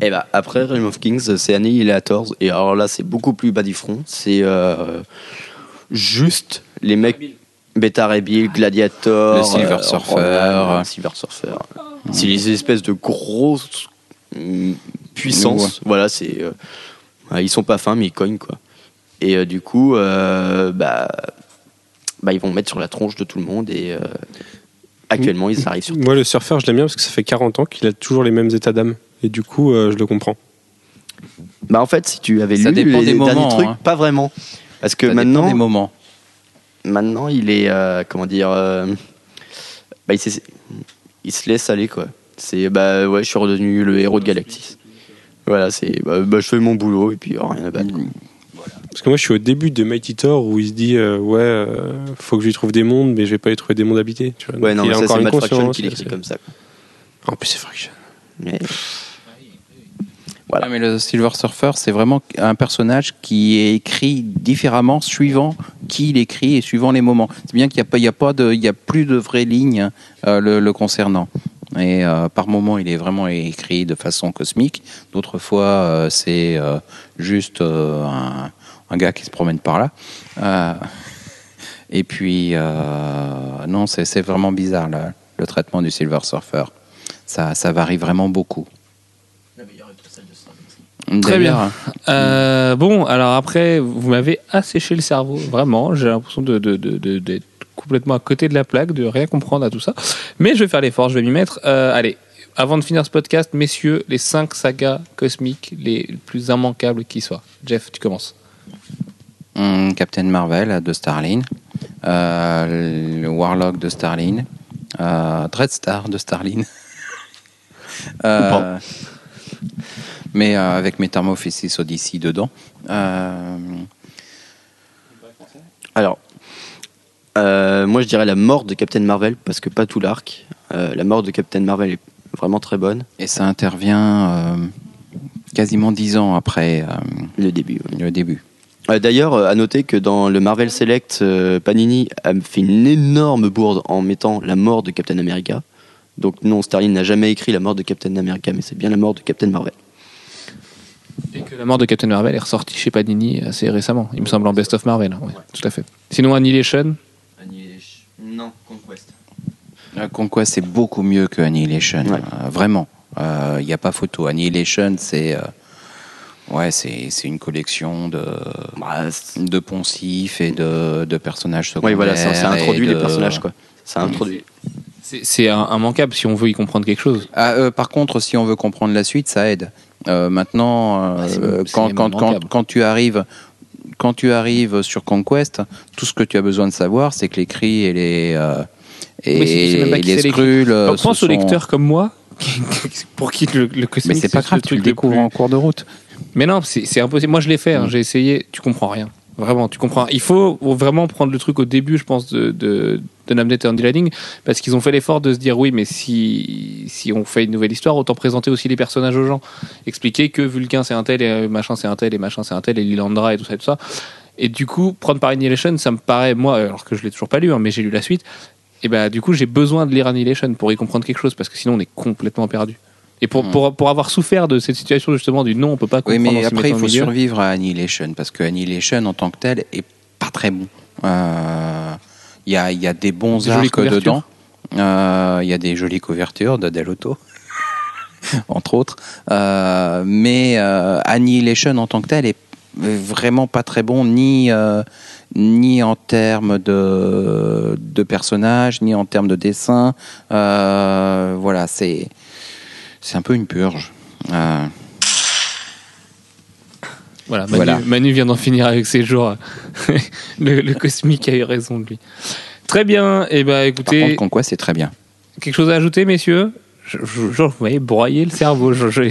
Et bah, après Realm of Kings, c'est Annihilators. Et alors là, c'est beaucoup plus bas du front. C'est euh, juste les mecs. Beta Ray Bill, Gladiator, Le Silver euh, Surfer. voilà, Silver Surfer. C'est les espèces de grosses puissances. Voilà, c'est. euh, ils sont pas fins, mais ils cognent quoi. Et euh, du coup, euh, bah, bah, ils vont mettre sur la tronche de tout le monde. Et euh, actuellement, ils arrivent sur. Moi, le surfeur, je l'aime bien parce que ça fait 40 ans qu'il a toujours les mêmes états d'âme. Et du coup, euh, je le comprends. Bah, en fait, si tu avais Ça lu dépend les des derniers moments, trucs, hein. pas vraiment. Parce que Ça maintenant, des moments. maintenant, il est. euh, comment dire. euh, bah, il, s'est- il se laisse aller, quoi. C'est. Bah, ouais, je suis redevenu le héros de Galactis. Voilà, c'est. Bah, bah, je fais mon boulot et puis oh, rien à battre. quoi. Parce que moi, je suis au début de Mighty Thor où il se dit euh, Ouais, euh, faut que je lui trouve des mondes, mais je vais pas y trouver des mondes habités. Tu vois. Ouais, Donc, non, il mais a ça, encore c'est une Fraction conscience. qui l'écrit c'est- comme ça. quoi. En plus, c'est Fraction. Mais- Voilà. Mais le Silver Surfer, c'est vraiment un personnage qui est écrit différemment suivant qui il écrit et suivant les moments. C'est bien qu'il n'y a a plus de vraies lignes euh, le, concernant. Et euh, par moment, il est vraiment écrit de façon cosmique. D'autres fois, euh, c'est juste un, gars qui se promène par là. Et puis, non, c'est vraiment bizarre le traitement du Silver Surfer. Ça varie vraiment beaucoup. Très bien. Euh, bon, alors après, vous m'avez asséché le cerveau, vraiment. J'ai l'impression de, de- de- de- d'être complètement à côté de la plaque, de rien comprendre à tout ça. Mais je vais faire l'effort, je vais m'y mettre. Euh, allez, avant de finir ce podcast, messieurs, les cinq sagas cosmiques les plus immanquables qui soient. Jeff, tu commences. Hum, Captain Marvel de Starlin, euh, le Warlock de Starlin, euh, Dreadstar de Starlin. Euh, mais euh, avec Metamorphosis Odyssey dedans. Euh, Alors, euh, moi je dirais la mort de Captain Marvel, parce que pas tout l'arc. Euh, la mort de Captain Marvel est vraiment très bonne, et ça intervient euh, quasiment dix ans après le début. ouais. le début. D'ailleurs, à noter que dans le Marvel Select, Panini a fait une énorme bourde en mettant la mort de Captain America. Donc non, Starlin n'a jamais écrit la mort de Captain America, mais c'est bien la mort de Captain Marvel. Que la mort de Captain Marvel est ressortie chez Panini assez récemment, il me semble en Best of Marvel. Ouais, tout à fait. Sinon, Annihilation, Non, Conquest. Euh, Conquest c'est beaucoup mieux que Annihilation, Ouais. euh, vraiment. Il n'y a pas photo. Annihilation, c'est euh, ouais, c'est c'est une collection de Bah, de poncifs et de, de personnages secondaires. oui, voilà, ça, ça introduit les personnages, quoi. Ça introduit. c'est, c'est un, immanquable si on veut y comprendre quelque chose. Ah, euh, par contre, si on veut comprendre la suite, ça aide. Euh, maintenant, euh, quand, quand, quand, quand tu arrives, quand tu arrives sur Conquest, tout ce que tu as besoin de savoir, c'est que les cris et les euh, et, Oui, les les scrules. euh, Pense ce aux sont- lecteurs comme moi, pour qui le, le cosmique. Mais c'est pas grave, le tu le découvres plus- en cours de route. Mais non, c'est c'est impossible. Moi, je l'ai fait. hein, Mm. J'ai essayé. Tu comprends rien. Vraiment, tu comprends. Il faut vraiment prendre le truc au début, je pense, de, de, de Namdet et Andy Lanning, parce qu'ils ont fait l'effort de se dire oui, mais si, si on fait une nouvelle histoire, autant présenter aussi les personnages aux gens. Expliquer que Vulcain c'est un tel, et machin c'est un tel, et machin c'est un tel, et Lilandra et tout ça et tout ça. Et du coup, prendre par Annihilation, ça me paraît, moi, alors que je l'ai toujours pas lu, hein, mais j'ai lu la suite, et bah du coup, j'ai besoin de lire Annihilation pour y comprendre quelque chose, parce que sinon on est complètement perdu. Et pour, Mm. pour, pour avoir souffert de cette situation justement du non, on peut pas Oui, comprendre mais en s'y après, il faut milieu. survivre à Annihilation, parce que Annihilation, en tant que tel, est pas très bon. Euh, Il y, a, il y a des bons Des arcs dedans. Euh, Il y a des jolies couvertures de Delotto, entre autres. Euh, mais euh, Annihilation, en tant que tel, est vraiment pas très bon, ni, euh, ni en termes de, de personnages, ni en termes de dessin. Voilà, c'est c'est un peu une purge. Voilà, Manu, Voilà. Manu vient d'en finir avec ses jours. le, le cosmique a eu raison de lui. Très bien. Et ben par écoutez, contre, Conquest, c'est très bien. quelque chose à ajouter, messieurs? Je- Vous m'avez broyé le cerveau. Je, je-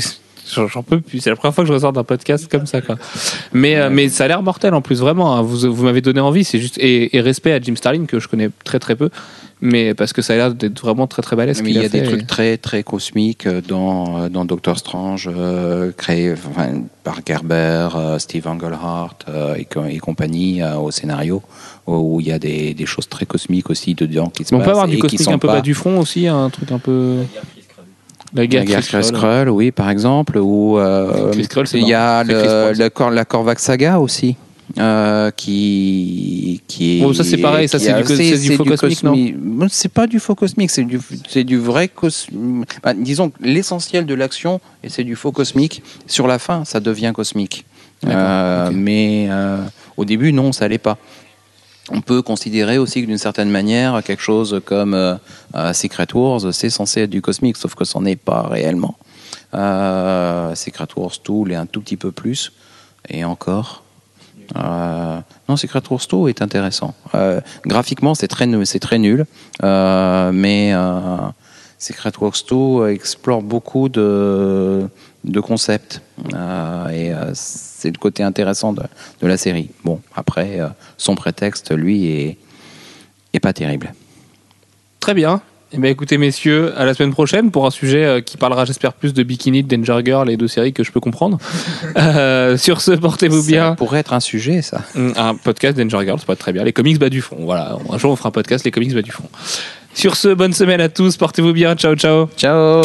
J'en peux plus. C'est la première fois que je ressors d'un podcast comme ça, quoi. Mais, euh, mais ça a l'air mortel en plus, vraiment. hein. Vous, vous m'avez donné envie. C'est juste et, et respect à Jim Starlin que je connais très très peu, mais parce que ça a l'air d'être vraiment très très balèze. ce Mais il y a fait. des trucs très très cosmiques dans euh, dans Doctor Strange euh, enfin, par Gerber, euh, Steve Englehart euh, et, co- et compagnie euh, au scénario où il y a des, des choses très cosmiques aussi dedans qui se On peut passent avoir et du qui cosmique sont un peu pas- bas du front aussi, un truc un peu. La La guerre guerre Skrull. Oui, par exemple, ou euh, il y a le, le Cor- la Korvac saga aussi, euh, qui qui est. Ça, c'est pareil, ça, c'est est du faux cosmique, non C'est pas du faux cosmique, c'est du c'est du vrai cosmique. disons que l'essentiel de l'action et c'est du faux cosmique. Sur la fin, ça devient cosmique. Euh. Mais au début, non, ça l'est pas. On peut considérer aussi que d'une certaine manière, quelque chose comme euh, euh, Secret Wars, c'est censé être du cosmique, sauf que c'en est pas réellement. Euh, Secret Wars 2 l'est un tout petit peu plus, et encore. Non, Secret Wars 2 est intéressant. Graphiquement, c'est très, nul, mais Secret Wars 2 explore beaucoup de, de concepts, et c'est le côté intéressant de, de la série. Bon, après, euh, son prétexte, lui, est, est pas terrible. Très bien. Eh bien, écoutez, messieurs, à la semaine prochaine pour un sujet euh, qui parlera, j'espère, plus de Bikini, de Danger Girl, les deux séries que je peux comprendre. Euh, sur ce, portez-vous Ça bien. pourrait être un sujet, ça. Mm, Un podcast Danger Girl, c'est pas très bien. Les comics bas du front. Voilà. Un jour, on fera un podcast, les comics bas du front. Sur ce, bonne semaine à tous. Portez-vous bien. Ciao, ciao. Ciao